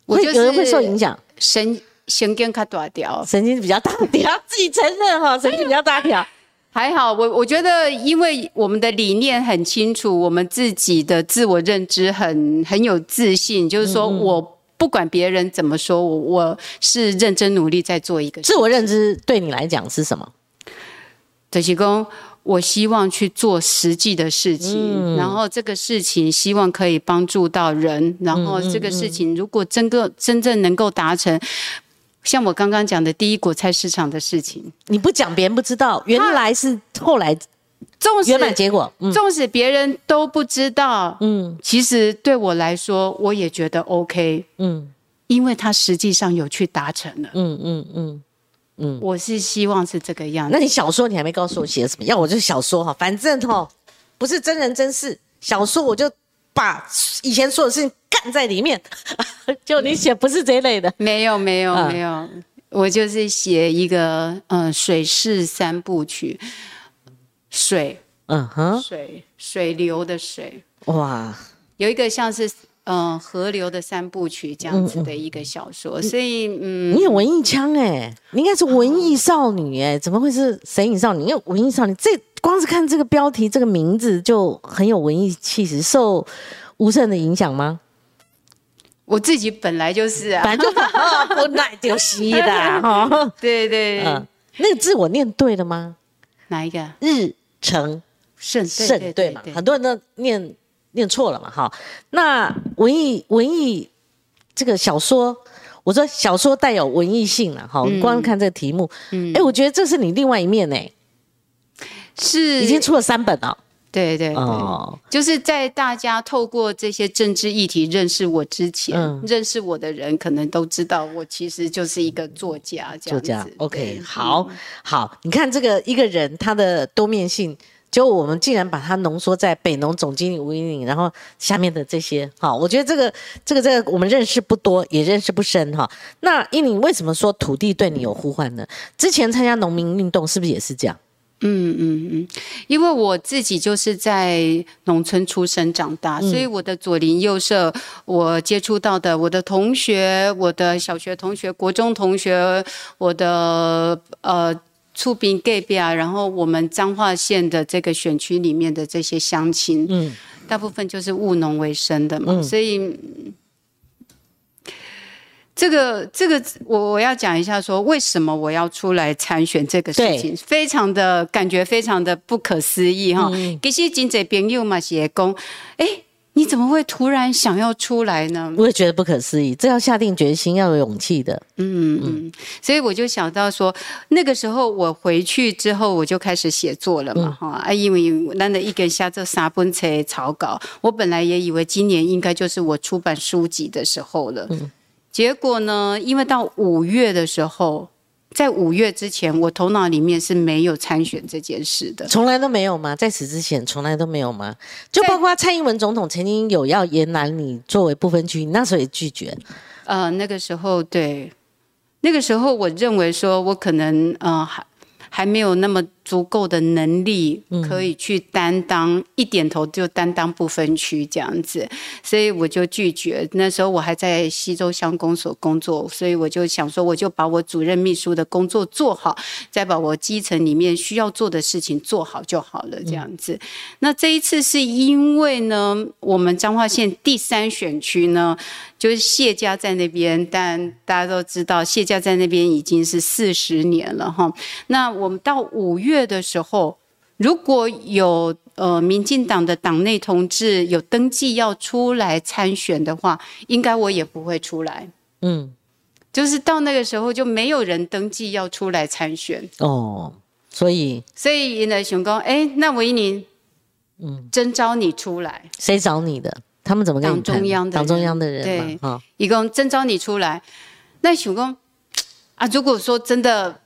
会有人会受影响，神神经卡大条，神经比较大条，自己承认哈，神经比较大条。还好，我我觉得，因为我们的理念很清楚，我们自己的自我认知很很有自信，就是说我不管别人怎么说，我我是认真努力在做一个。自我认知对你来讲是什么？德喜公。我希望去做实际的事情，然后这个事情希望可以帮助到人，然后这个事情如果真个真正能够达成，像我刚刚讲的第一股菜市场的事情，你不讲别人不知道，原来是后来纵使圆满结果，纵使别人都不知道，嗯，其实对我来说我也觉得 OK，嗯，因为他实际上有去达成了，嗯嗯嗯。嗯，我是希望是这个样子。那你小说你还没告诉我写什么？要我就小说哈，反正哈不是真人真事，小说我就把以前说的事情干在里面。就你写不是这类的？没有没有没有，我就是写一个嗯水势三部曲，水嗯哼水水流的水哇，有一个像是。嗯，河流的三部曲这样子的一个小说，所以嗯，你有文艺腔哎，你应该是文艺少女哎，怎么会是神隐少女？因为文艺少女，这光是看这个标题、这个名字就很有文艺气质，受吴胜的影响吗？我自己本来就是啊，本来就是不耐丢西的哈，对对，嗯，那个字我念对了吗？哪一个？日成胜胜对嘛？很多人都念。念错了嘛？哈，那文艺文艺这个小说，我说小说带有文艺性了，哈，嗯光看这个题目，嗯哎、我觉得这是你另外一面呢、是已经出了三本了。对对对。哦，就是在大家透过这些政治议题认识我之前，嗯认识我的人可能都知道，我其实就是一个作家这样子。作家，OK，对好，好，你看这个一个人他的多面性，就我们竟然把它浓缩在北农总经理吴英玲，然后下面的这些，好，我觉得这个这个这个我们认识不多，也认识不深哈。那英玲为什么说土地对你有呼唤呢？之前参加农民运动是不是也是这样？嗯嗯嗯，因为我自己就是在农村出生长大，嗯所以我的左邻右舍，我接触到的我的同学，我的小学同学、国中同学，我的呃。触屏 gay 壁啊，然后我们彰化县的这个选区里面的这些乡亲，嗯。大部分就是务农为生的嘛，嗯。所以嗯这个这个我我要讲一下说为什么我要出来参选这个事情，非常的感觉非常的不可思议哈。嗯。其实金姐朋友嘛写讲，哎，你怎么会突然想要出来呢？我也觉得不可思议，这要下定决心，要有勇气的。嗯嗯，所以我就想到说，那个时候我回去之后，我就开始写作了嘛，哈、啊，因为难得一个人下这三本册草稿，我本来也以为今年应该就是我出版书籍的时候了，结果呢，因为到五月的时候。在五月之前，我头脑里面是没有参选这件事的。从来都没有吗？在此之前从来都没有吗？就包括蔡英文总统曾经有要延揽你作为不分区，你那时候也拒绝。呃，那个时候对，那个时候我认为说我可能呃还还没有那么足够的能力，可以去担当、一点头就担当不分区这样子，所以我就拒绝。那时候我还在西周乡公所工作，所以我就想说，我就把我主任秘书的工作做好，再把我基层里面需要做的事情做好就好了，这样子。那这一次是因为呢，我们彰化县第三选区呢，就是谢家在那边，但大家都知道谢家在那边已经是四十年了哈。那我们到五月的时候，如果有呃民进党的党内同志有登记要出来参选的话，应该我也不会出来。嗯，就是到那个时候就没有人登记要出来参选，哦，所以所以呢，熊公，哎，那维尼，嗯，征召你出来，谁找你的？他们怎么跟你党中央的党中人央的人对？哈、一共征召你出来，那熊公啊，如果说真的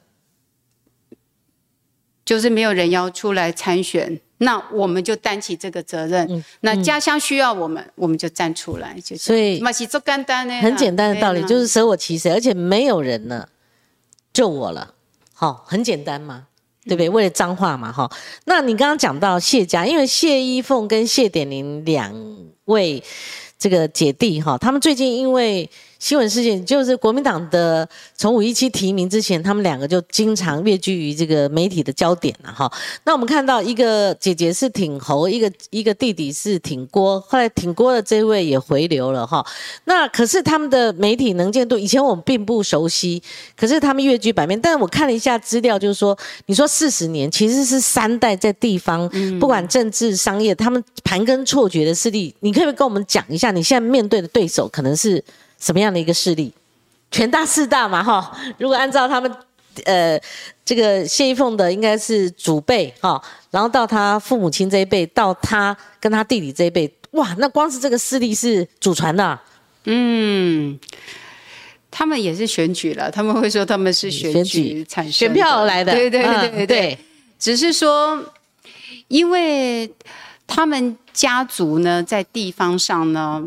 就是没有人要出来参选，那我们就担起这个责任。那家乡需要我们，我们就站出来，就所以嘛是做简单的，很简单的道理，就是是舍我其谁，而且没有人呢就我了。好、很简单嘛，对不对？为了脏话嘛，哈。那你刚刚讲到谢家，因为谢依凤跟谢点玲两位这个姐弟哈，他们最近因为新闻事件，就是国民党的从五一七提名之前，他们两个就经常跃居于这个媒体的焦点了哈。那我们看到一个姐姐是挺侯，一个一个弟弟是挺郭，后来挺郭的这位也回流了哈。那可是他们的媒体能见度，以前我们并不熟悉，可是他们跃居版面。但是我看了一下资料，就是说，你说四十年其实是三代在地方，不管政治、商业，他们盘根错节的势力，你可不可以跟我们讲一下，你现在面对的对手可能是什么样的一个势力？权大势大嘛，哈。如果按照他们。呃，这个谢依凤的应该是祖辈哈、然后到他父母亲这一辈，到他跟他弟弟这一辈，哇，那光是这个势力是祖传的啊、嗯。他们也是选举了，他们会说他们是选选举举产生选票而来的，对对对对，只是说，因为他们家族呢在地方上呢，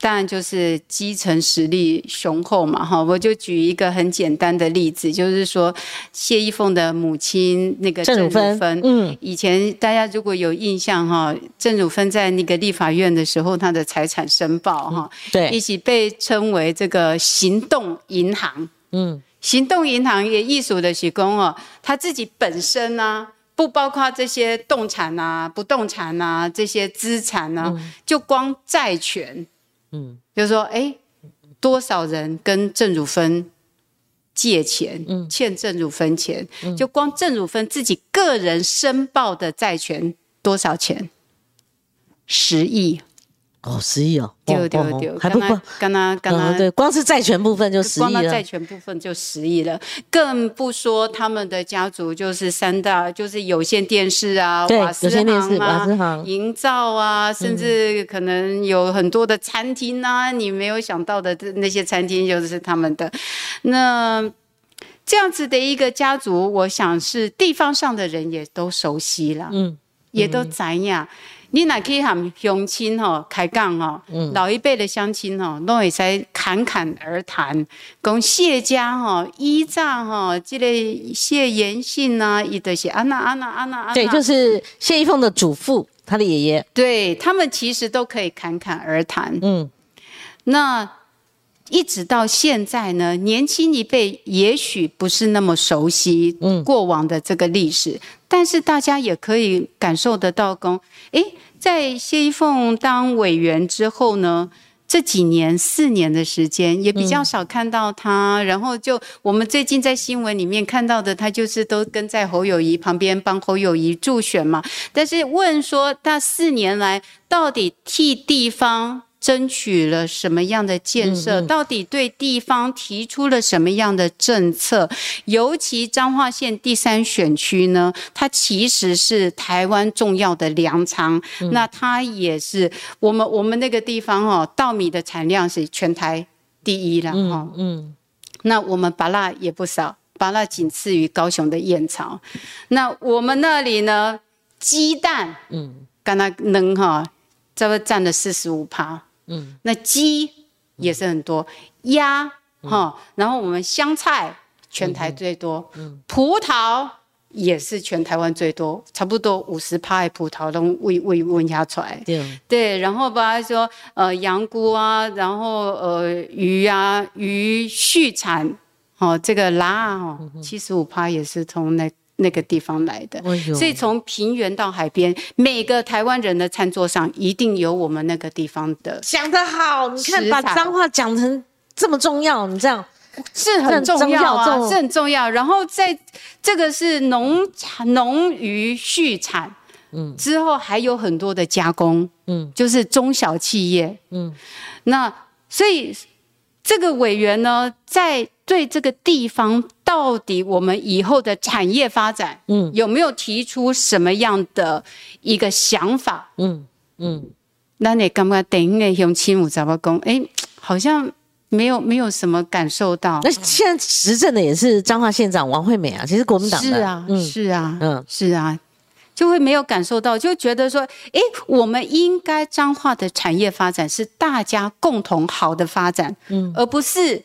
当然就是基层实力雄厚嘛，哈。我就举一个很简单的例子，就是说谢依凤的母亲那个郑汝芬芬，嗯，以前大家如果有印象哈，郑汝芬在那个立法院的时候，她的财产申报哈，一对，起被称为这个行动银行。嗯，行动银行也艺术的提供哦，他自己本身呢、不包括这些动产啊、不动产啊这些资产啊，就光债权，嗯，就是说，哎，多少人跟郑汝芬借钱，欠郑汝芬钱，就光郑汝芬自己个人申报的债权多少钱？十亿，哦，十亿哦，丢丢丢，还不不，刚刚刚刚对，光是债权部分就十亿了，债权部分就十亿了，更不说他们的家族就是三大，就是有线电视啊，瓦斯行啊，营造啊，甚至可能有很多的餐厅啊，你没有想到的那些餐厅就是他们的。那这样子的一个家族，我想是地方上的人也都熟悉了，嗯，也都怎样。你哪可以喊乡亲吼开讲吼，老一辈的乡亲吼，都会在侃侃而谈，讲谢家吼依仗吼，这个谢延信呐，伊的是安娜安娜安娜安娜，对，就是谢依凤的祖父，他的爷爷，对他们其实都可以侃侃而谈。嗯，那一直到现在呢，年轻一辈也许不是那么熟悉过往的这个历史。但是大家也可以感受得到，公诶，在谢依凤当委员之后呢，这几年四年的时间也比较少看到他。然后就我们最近在新闻里面看到的，他就是都跟在侯友谊旁边帮侯友谊助选嘛。但是问说，他四年来到底替地方？争取了什么样的建设？到底对地方提出了什么样的政策？尤其彰化县第三选区呢，它其实是台湾重要的粮仓。那它也是我们我们那个地方哦，稻米的产量是全台第一了哈。嗯，那我们巴拉也不少，巴拉仅次于高雄的燕巢。那我们那里呢，鸡蛋，嗯，刚才能哈，这不占了四十五趴。嗯，那鸡也是很多，鸭哈，然后我们香菜全台最多，嗯，葡萄也是全台湾最多，差不多五十趴的葡萄都喂喂喂下出来，对对，然后把它说呃羊菇啊，然后呃鱼啊鱼畜产，哦这个拉哦七十五趴也是从那。那个地方来的，所以从平原到海边，每个台湾人的餐桌上一定有我们那个地方的。讲得好，你看把脏话讲成这么重要，你这样是很重要啊，是很重要。然后在这个是农农渔畜产，嗯，之后还有很多的加工，嗯，就是中小企业，嗯，那所以这个委员呢，在对这个地方。到底我们以后的产业发展，嗯，有没有提出什么样的一个想法？嗯嗯，那你刚刚等那用亲母怎么讲？哎，好像没有没有什么感受到。那现在执政的也是彰化县长王惠美啊，其实国民党是啊，是啊，嗯，是啊，就会没有感受到，就觉得说，哎，我们应该彰化的产业发展是大家共同好的发展，嗯，而不是。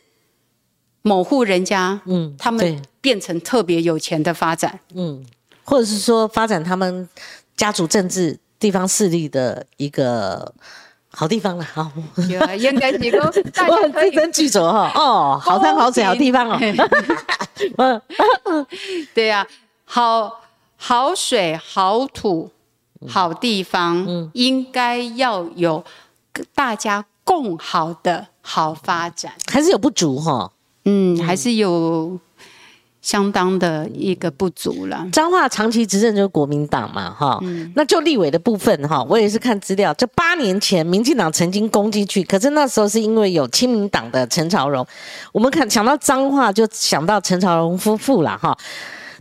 某户人家，嗯，他们变成特别有钱的发展，嗯，或者是说发展他们家族政治、地方势力的一个好地方了，好，应该提供 我很字斟句酌哈，哦，好山好水好地方哦，嗯，对。呀，好好水好土好地方，嗯，应该要有大家共好的好发展，还是有不足哈。嗯，还是有相当的一个不足了。彰化长期执政就是国民党嘛，哈，那就立委的部分哈，我也是看资料，这八年前民进党曾经攻击去，可是那时候是因为有亲民党的陈朝荣，我们看想到彰化就想到陈朝荣夫妇了哈。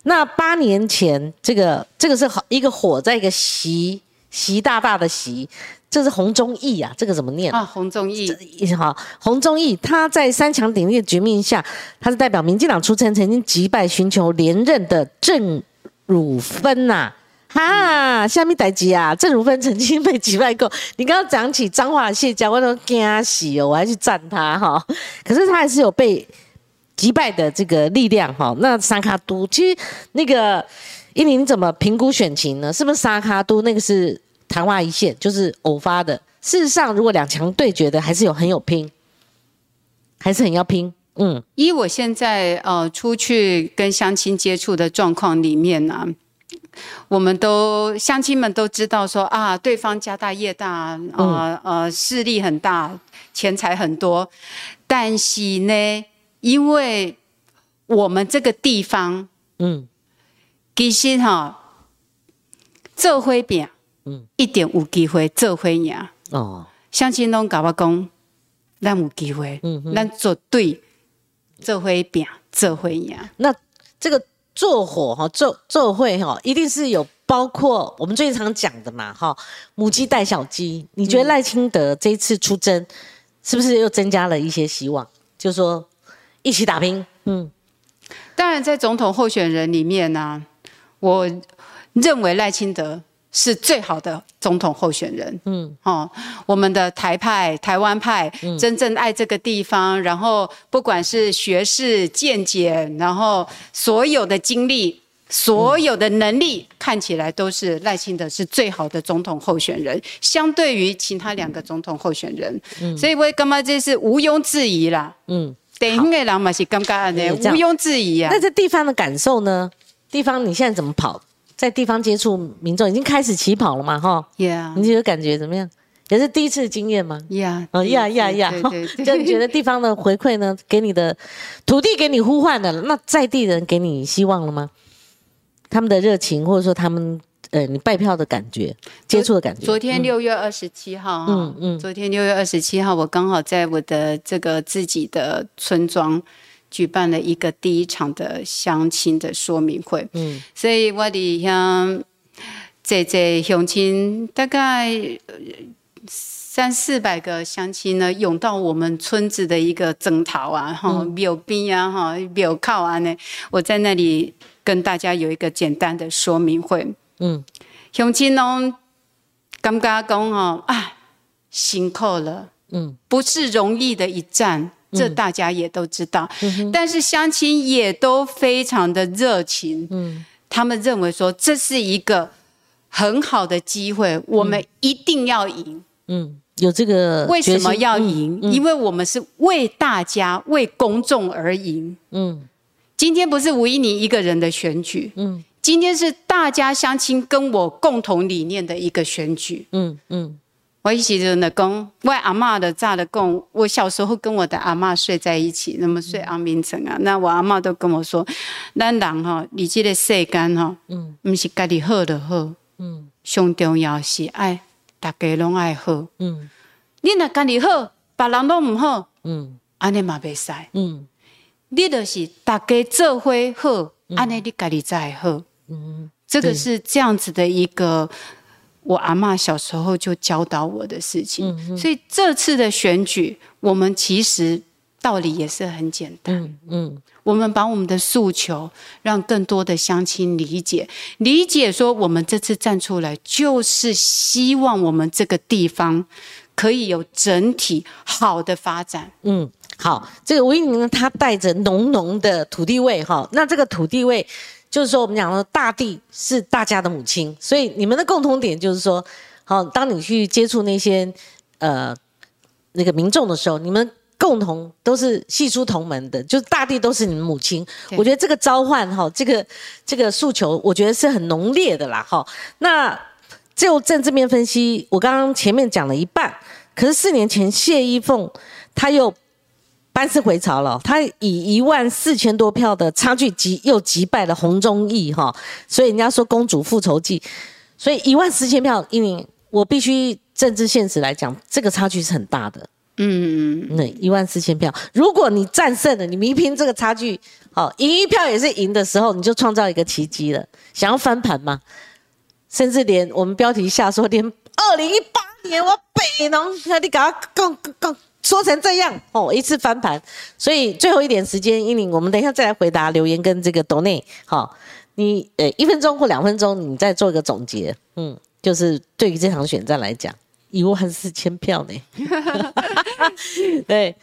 那八年前这个这个是好一个火在一个习习大大的习。这是洪忠义啊，这个怎么念啊？洪忠义，好，洪忠义，他在三强鼎立的局面下，他是代表民进党出征，曾经击败寻求连任的郑汝芬呐，哈，下面代级啊，郑汝芬曾经被击败过。你刚刚讲起脏话谢家，我都惊喜哦，我还去赞他哈。可是他还是有被击败的这个力量哈。那沙卡都，其实那个伊林你怎么评估选情呢？是不是沙卡都那个是？昙花一现就是偶发的。事实上，如果两强对决的，还是有很有拼，还是很要拼。嗯，以我现在呃出去跟相亲接触的状况里面呢，我们都相亲们都知道说啊，对方家大业大，呃呃势力很大，钱财很多。但是呢，因为我们这个地方，嗯，其实哈，做灰饼。嗯，一点无机会做会赢哦。相亲拢甲我讲，咱有机会，咱绝对做会拼，做会赢。那这个做火哈，做做会哈，一定是有包括我们最近常讲的嘛哈，母鸡带小鸡。你觉得赖清德这一次出征，是不是又增加了一些希望？就说一起打拼，嗯。当然，在总统候选人里面呢，我认为赖清德是最好的总统候选人。嗯，哦，我们的台派、台湾派，真正爱这个地方，然后不管是学识、见解，然后所有的经历、所有的能力，看起来都是赖清德是最好的总统候选人，相对于其他两个总统候选人。嗯，所以我干嘛这是毋庸置疑啦。嗯。地方的人嘛是尴尬的，毋庸置疑啊。那这地方的感受呢？地方你现在怎么跑？在地方接触民众，已经开始起跑了嘛？哈，Yeah，你觉得感觉怎么样？也是第一次经验吗？Yeah，哦呀呀呀！就你觉得地方的回馈呢？给你的土地给你呼唤的，那在地人给你希望了吗？他们的热情，或者说他们。呃，你拜票的感觉，接触的感觉。昨天六月二十七号，嗯嗯，昨天六月二十七号，我刚好在我的这个自己的村庄举办了一个第一场的相亲的说明会，嗯，所以我的像这这相亲大概三四百个相亲呢，涌到我们村子的一个征讨啊，哈，庙边啊，哈，庙靠啊呢，我在那里跟大家有一个简单的说明会。嗯，乡亲拢感觉讲哦，啊，辛苦了，嗯，不是容易的一战，这大家也都知道。但是乡亲也都非常的热情，嗯，他们认为说这是一个很好的机会，我们一定要赢。嗯，有这个为什么要赢？因为我们是为大家、为公众而赢。嗯，今天不是吴依宁一个人的选举。嗯。今天是大家相亲跟我共同理念的一个选举。嗯嗯，我一起真的跟我阿妈的炸的讲，我小时候跟我的阿妈睡在一起，那么睡安眠城啊，那我阿妈都跟我说，咱人哈，你这个世间哈，嗯，不是家己好就好，嗯，上重要是爱大家拢爱好，嗯，你若家己好，别人都唔好，嗯，安尼嘛袂使，嗯，你就是大家做伙好，安尼你家己才会好。嗯，这个是这样子的一个，我阿妈小时候就教导我的事情，所以这次的选举，我们其实道理也是很简单。嗯，我们把我们的诉求让更多的乡亲理解，理解说我们这次站出来，就是希望我们这个地方可以有整体好的发展。嗯，好，这个吴英呢，他带着浓浓的土地味哈，那这个土地味。就是说，我们讲说，大地是大家的母亲，所以你们的共同点就是说，好，当你去接触那些呃那个民众的时候，你们共同都是系出同门的，就是大地都是你们母亲。我觉得这个召唤哈，这个这个诉求，我觉得是很浓烈的啦哈。那就政治面分析，我刚刚前面讲了一半，可是四年前谢依凤他又。班师回朝了，他以一万四千多票的差距击又击败了洪忠义哈，所以人家说公主复仇记，所以一万四千票，因为我必须政治现实来讲，这个差距是很大的。嗯，那一万四千票，如果你战胜了，你弥平这个差距，好赢一票也是赢的时候，你就创造一个奇迹了。想要翻盘吗？甚至连我们标题下说，连二零一八年我北农，那你搞搞搞。说成这样哦，一次翻盘，所以最后一点时间，英玲，我们等一下再来回答留言跟这个斗内。好，你呃一分钟或两分钟，你再做一个总结。嗯，就是对于这场选战来讲，一万四千票呢。对，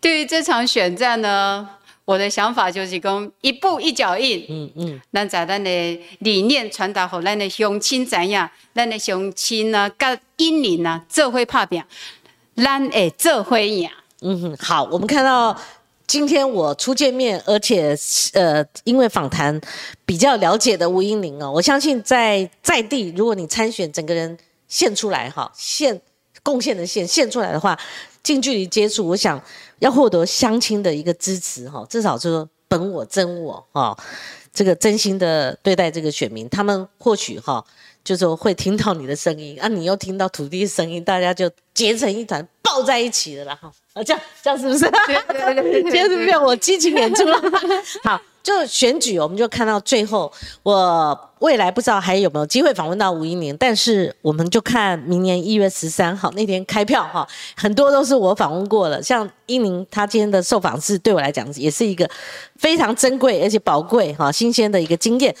对于这场选战呢，我的想法就是讲一步一脚印。嗯嗯，咱在咱的理念传达好，咱的乡亲怎样？咱的乡亲呢，甲英玲呢，这会拍表。咱诶，这回呀，嗯哼，好，我们看到今天我初见面，而且呃，因为访谈比较了解的吴英玲哦，我相信在在地，如果你参选，整个人献出来哈，献贡献的献献出来的话，近距离接触，我想要获得乡亲的一个支持哈，至少说本我真我哈，这个真心的对待这个选民，他们或许哈。就是会听到你的声音啊，你又听到土地的声音，大家就结成一团，抱在一起了啦哈！啊，这样这样是不是？对对对，今天是不是我激情演出了？好，就选举，我们就看到最后，我未来不知道还有没有机会访问到吴英宁，但是我们就看明年一月十三号那天开票哈，很多都是我访问过的，像英宁他今天的受访是对我来讲也是一个非常珍贵而且宝贵哈新鲜的一个经验，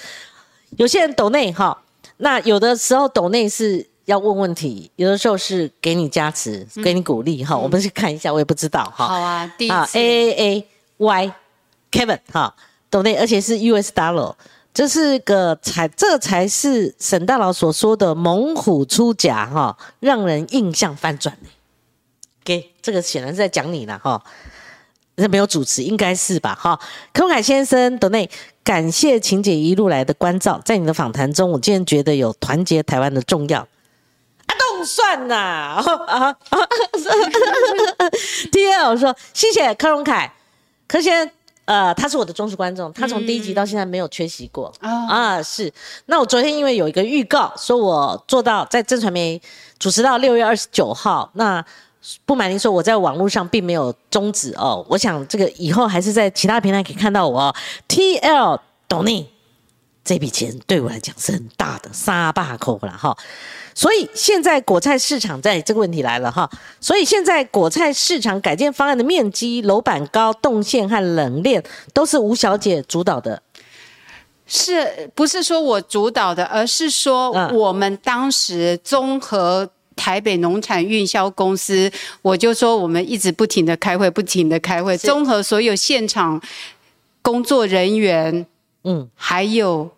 有些人抖内哈。那有的时候抖内是要问问题，有的时候是给你加持，给你鼓励哈。我们去看一下，我也不知道哈。好啊，第一次 A A A Y Kevin 哈抖内，而且是 U S dollar，这是个才，这才是沈大佬所说的猛虎出甲哈，让人印象翻转给这个显然是在讲你了哈。那没有主持，应该是吧？哈，柯凯先生，董内，感谢晴姐一路来的关照。在你的访谈中，我竟然觉得有团结台湾的重要。啊，动算呐！啊，T L 说谢谢柯荣凯，柯先，呃，他是我的忠实观众，他从第一集到现在没有缺席过啊。是，那我昨天因为有一个预告，说我做到在正传媒主持到六月二十九号，那。不瞒您说，我在网络上并没有终止哦。我想这个以后还是在其他平台可以看到我。哦 T L 懂你，这笔钱对我来讲是很大的，沙坝口了哈。所以现在果菜市场在这个问题来了哈。所以现在果菜市场改建方案的面积、楼板高、动线和冷链都是吴小姐主导的，是不是说我主导的，而是说我们当时综合。台北农产运销公司，我就说我们一直不停的开会，不停的开会，综合所有现场工作人员，嗯，还有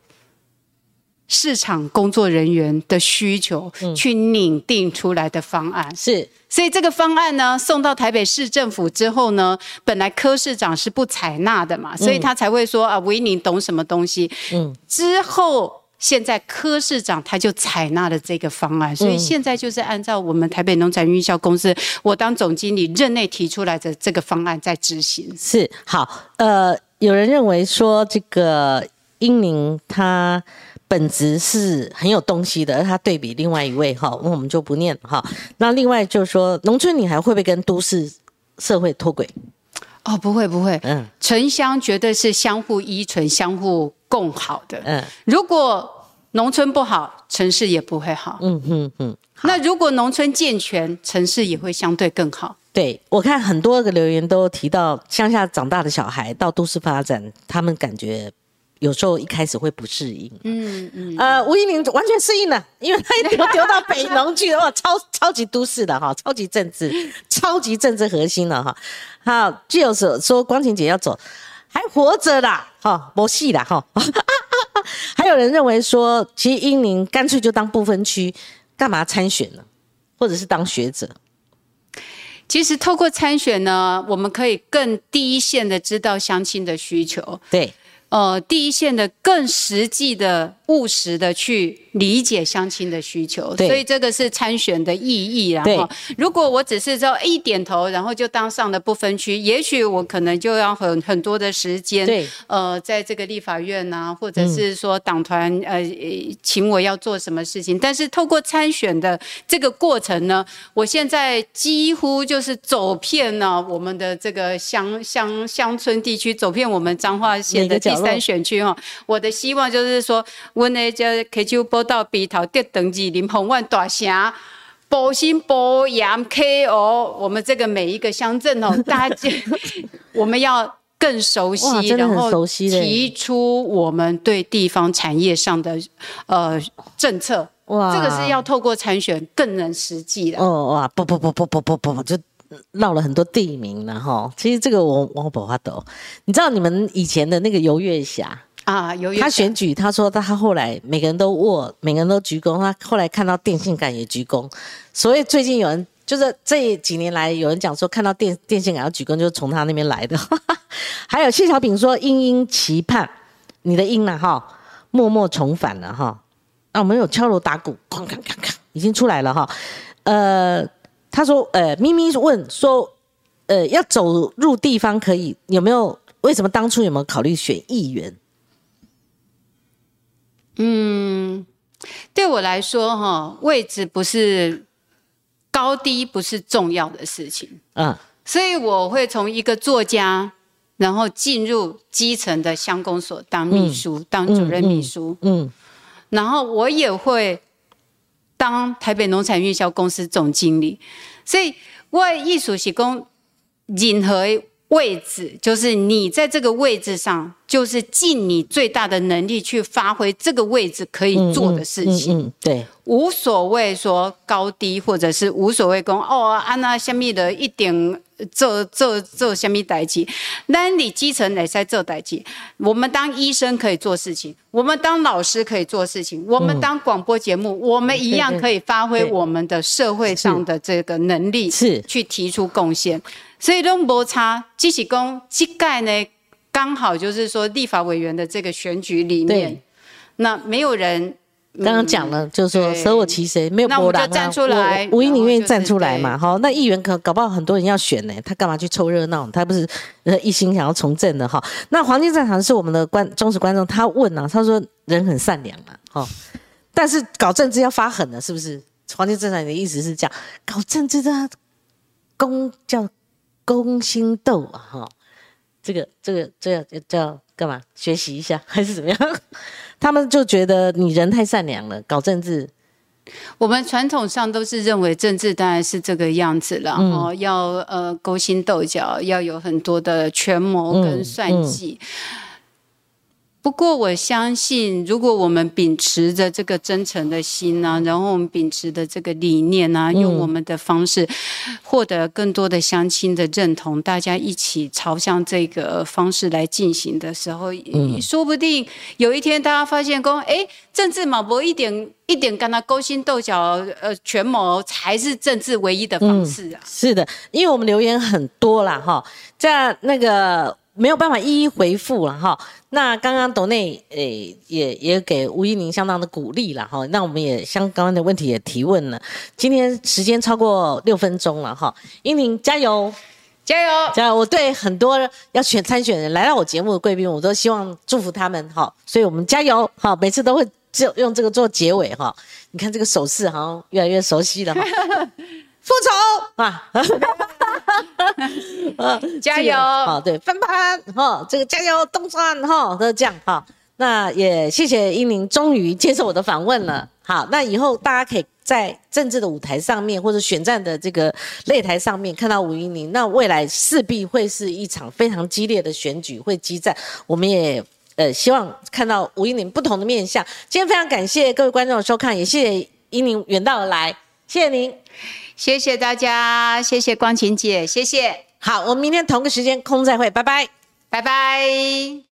市场工作人员的需求，去拟定出来的方案。是，所以这个方案呢，送到台北市政府之后呢，本来柯市长是不采纳的嘛，所以他才会说啊，维宁懂什么东西？嗯，之后。现在柯市长他就采纳了这个方案，所以现在就是按照我们台北农产运销公司我当总经理任内提出来的这个方案在执行。是好，呃，有人认为说这个英宁他本质是很有东西的，而他对比另外一位哈，那我们就不念哈。那另外就是说，农村女孩会不会跟都市社会脱轨？哦，不会不会，嗯，城乡绝对是相互依存、相互共好的。嗯，如果农村不好，城市也不会好。嗯哼哼。那如果农村健全，城市也会相对更好。对我看很多个留言都提到，乡下长大的小孩到都市发展，他们感觉。有时候一开始会不适应，嗯嗯，呃，吴依林完全适应了，因为他一丢丢到北农去了，哇，超超级都市的哈，超级政治，超级政治核心了哈。好，就是说光晴姐要走，还活着啦，哈，没戏啦哈。还有人认为说，其实英宁干脆就当不分区，干嘛参选呢？或者是当学者？其实透过参选呢，我们可以更第一线的知道相亲的需求。对。呃，第一线的更实际的、务实的去理解相亲的需求，所以这个是参选的意义。然后，如果我只是说一点头，然后就当上了不分区，也许我可能就要很很多的时间。对，呃，在这个立法院啊，或者是说党团呃请我要做什么事情，但是透过参选的这个过程呢，我现在几乎就是走遍了我们的这个乡乡乡村地区，走遍我们彰化县的第。三选区哈，我的希望就是说，我那叫 K 九报道鼻头跌等级林鹏万大峡，保新保阳 K O，我们这个每一个乡镇哦，大家我们要更熟悉，然后提出我们对地方产业上的呃政策。哇，这个是要透过参选更能实际的。哦哇，不不不不不不不就。绕了很多地名了哈，其实这个我我不怕抖。你知道你们以前的那个游月霞啊，游他选举，他说他后来每个人都握，每个人都鞠躬。他后来看到电线杆也鞠躬。所以最近有人就是这几年来有人讲说，看到电电线杆要鞠躬，就是从他那边来的。还有谢小炳说，殷殷期盼你的殷呢哈，默默重返了哈。那我们有敲锣打鼓，哐哐哐哐，已经出来了哈。呃。他说：“呃，咪咪问说，呃，要走入地方可以有没有为什么当初有没有考虑选议员？嗯，对我来说，哈，位置不是高低不是重要的事情，嗯，所以我会从一个作家，然后进入基层的乡公所当秘书，当主任秘书，嗯，然后我也会当台北农产运销公司总经理，所以我艺术是讲任何。位置就是你在这个位置上，就是尽你最大的能力去发挥这个位置可以做的事情。对，无所谓说高低，或者是无所谓讲哦，安那下面的一点做做做下面代际，那你基层哪在做代际。我们当医生可以做事情，我们当老师可以做事情，我们当广播节目，我们一样可以发挥我们的社会上的这个能力，是。去提出贡献。所以都摩擦，即使公膝盖呢，刚好就是说立法委员的这个选举里面，那没有人刚刚讲了，就是说舍我其谁，没有波澜啊。吴英宁愿意站出来嘛？哈，那议员可搞不好很多人要选呢，他干嘛去凑热闹？他不是一心想要从政的哈。那黄金战场是我们的观忠实观众，他问啊，他说人很善良啊，哈，但是搞政治要发狠的，是不是？黄金战场的意思是这样，搞政治的公叫。勾心斗啊，哈，这个这个这要叫干嘛？学习一下还是怎么样？他们就觉得你人太善良了，搞政治。我们传统上都是认为政治当然是这个样子了，哦，要呃勾心斗角，要有很多的权谋跟算计。不过我相信，如果我们秉持着这个真诚的心呢，然后我们秉持的这个理念呢，用我们的方式获得更多的相亲的认同，大家一起朝向这个方式来进行的时候，嗯说不定有一天大家发现，说哎，政治马博一点一点跟他勾心斗角，呃，权谋才是政治唯一的方式啊。是的，因为我们留言很多啦，哈，在那个。没有办法一一回复了哈。那刚刚董内诶也也给吴一宁相当的鼓励了哈。那我们也相刚刚的问题也提问了。今天时间超过六分钟了哈。一宁加油，加油，加油！我对很多要选参选人来到我节目的贵宾，我都希望祝福他们哈。所以我们加油哈。每次都会就用这个做结尾哈。你看这个手势好像越来越熟悉了哈。复仇啊！加油！好，对，翻盘哈，这个加油东山哈，都这样哈。那也谢谢英宁，终于接受我的访问了。好，那以后大家可以在政治的舞台上面，或者选战的这个擂台上面看到吴英宁。那未来势必会是一场非常激烈的选举，会激战。我们也呃希望看到吴英宁不同的面相。今天非常感谢各位观众的收看，也谢谢英宁远道而来，谢谢您。谢谢大家，谢谢光晴姐，谢谢。好，我们明天同个时间空再会，拜拜，拜拜。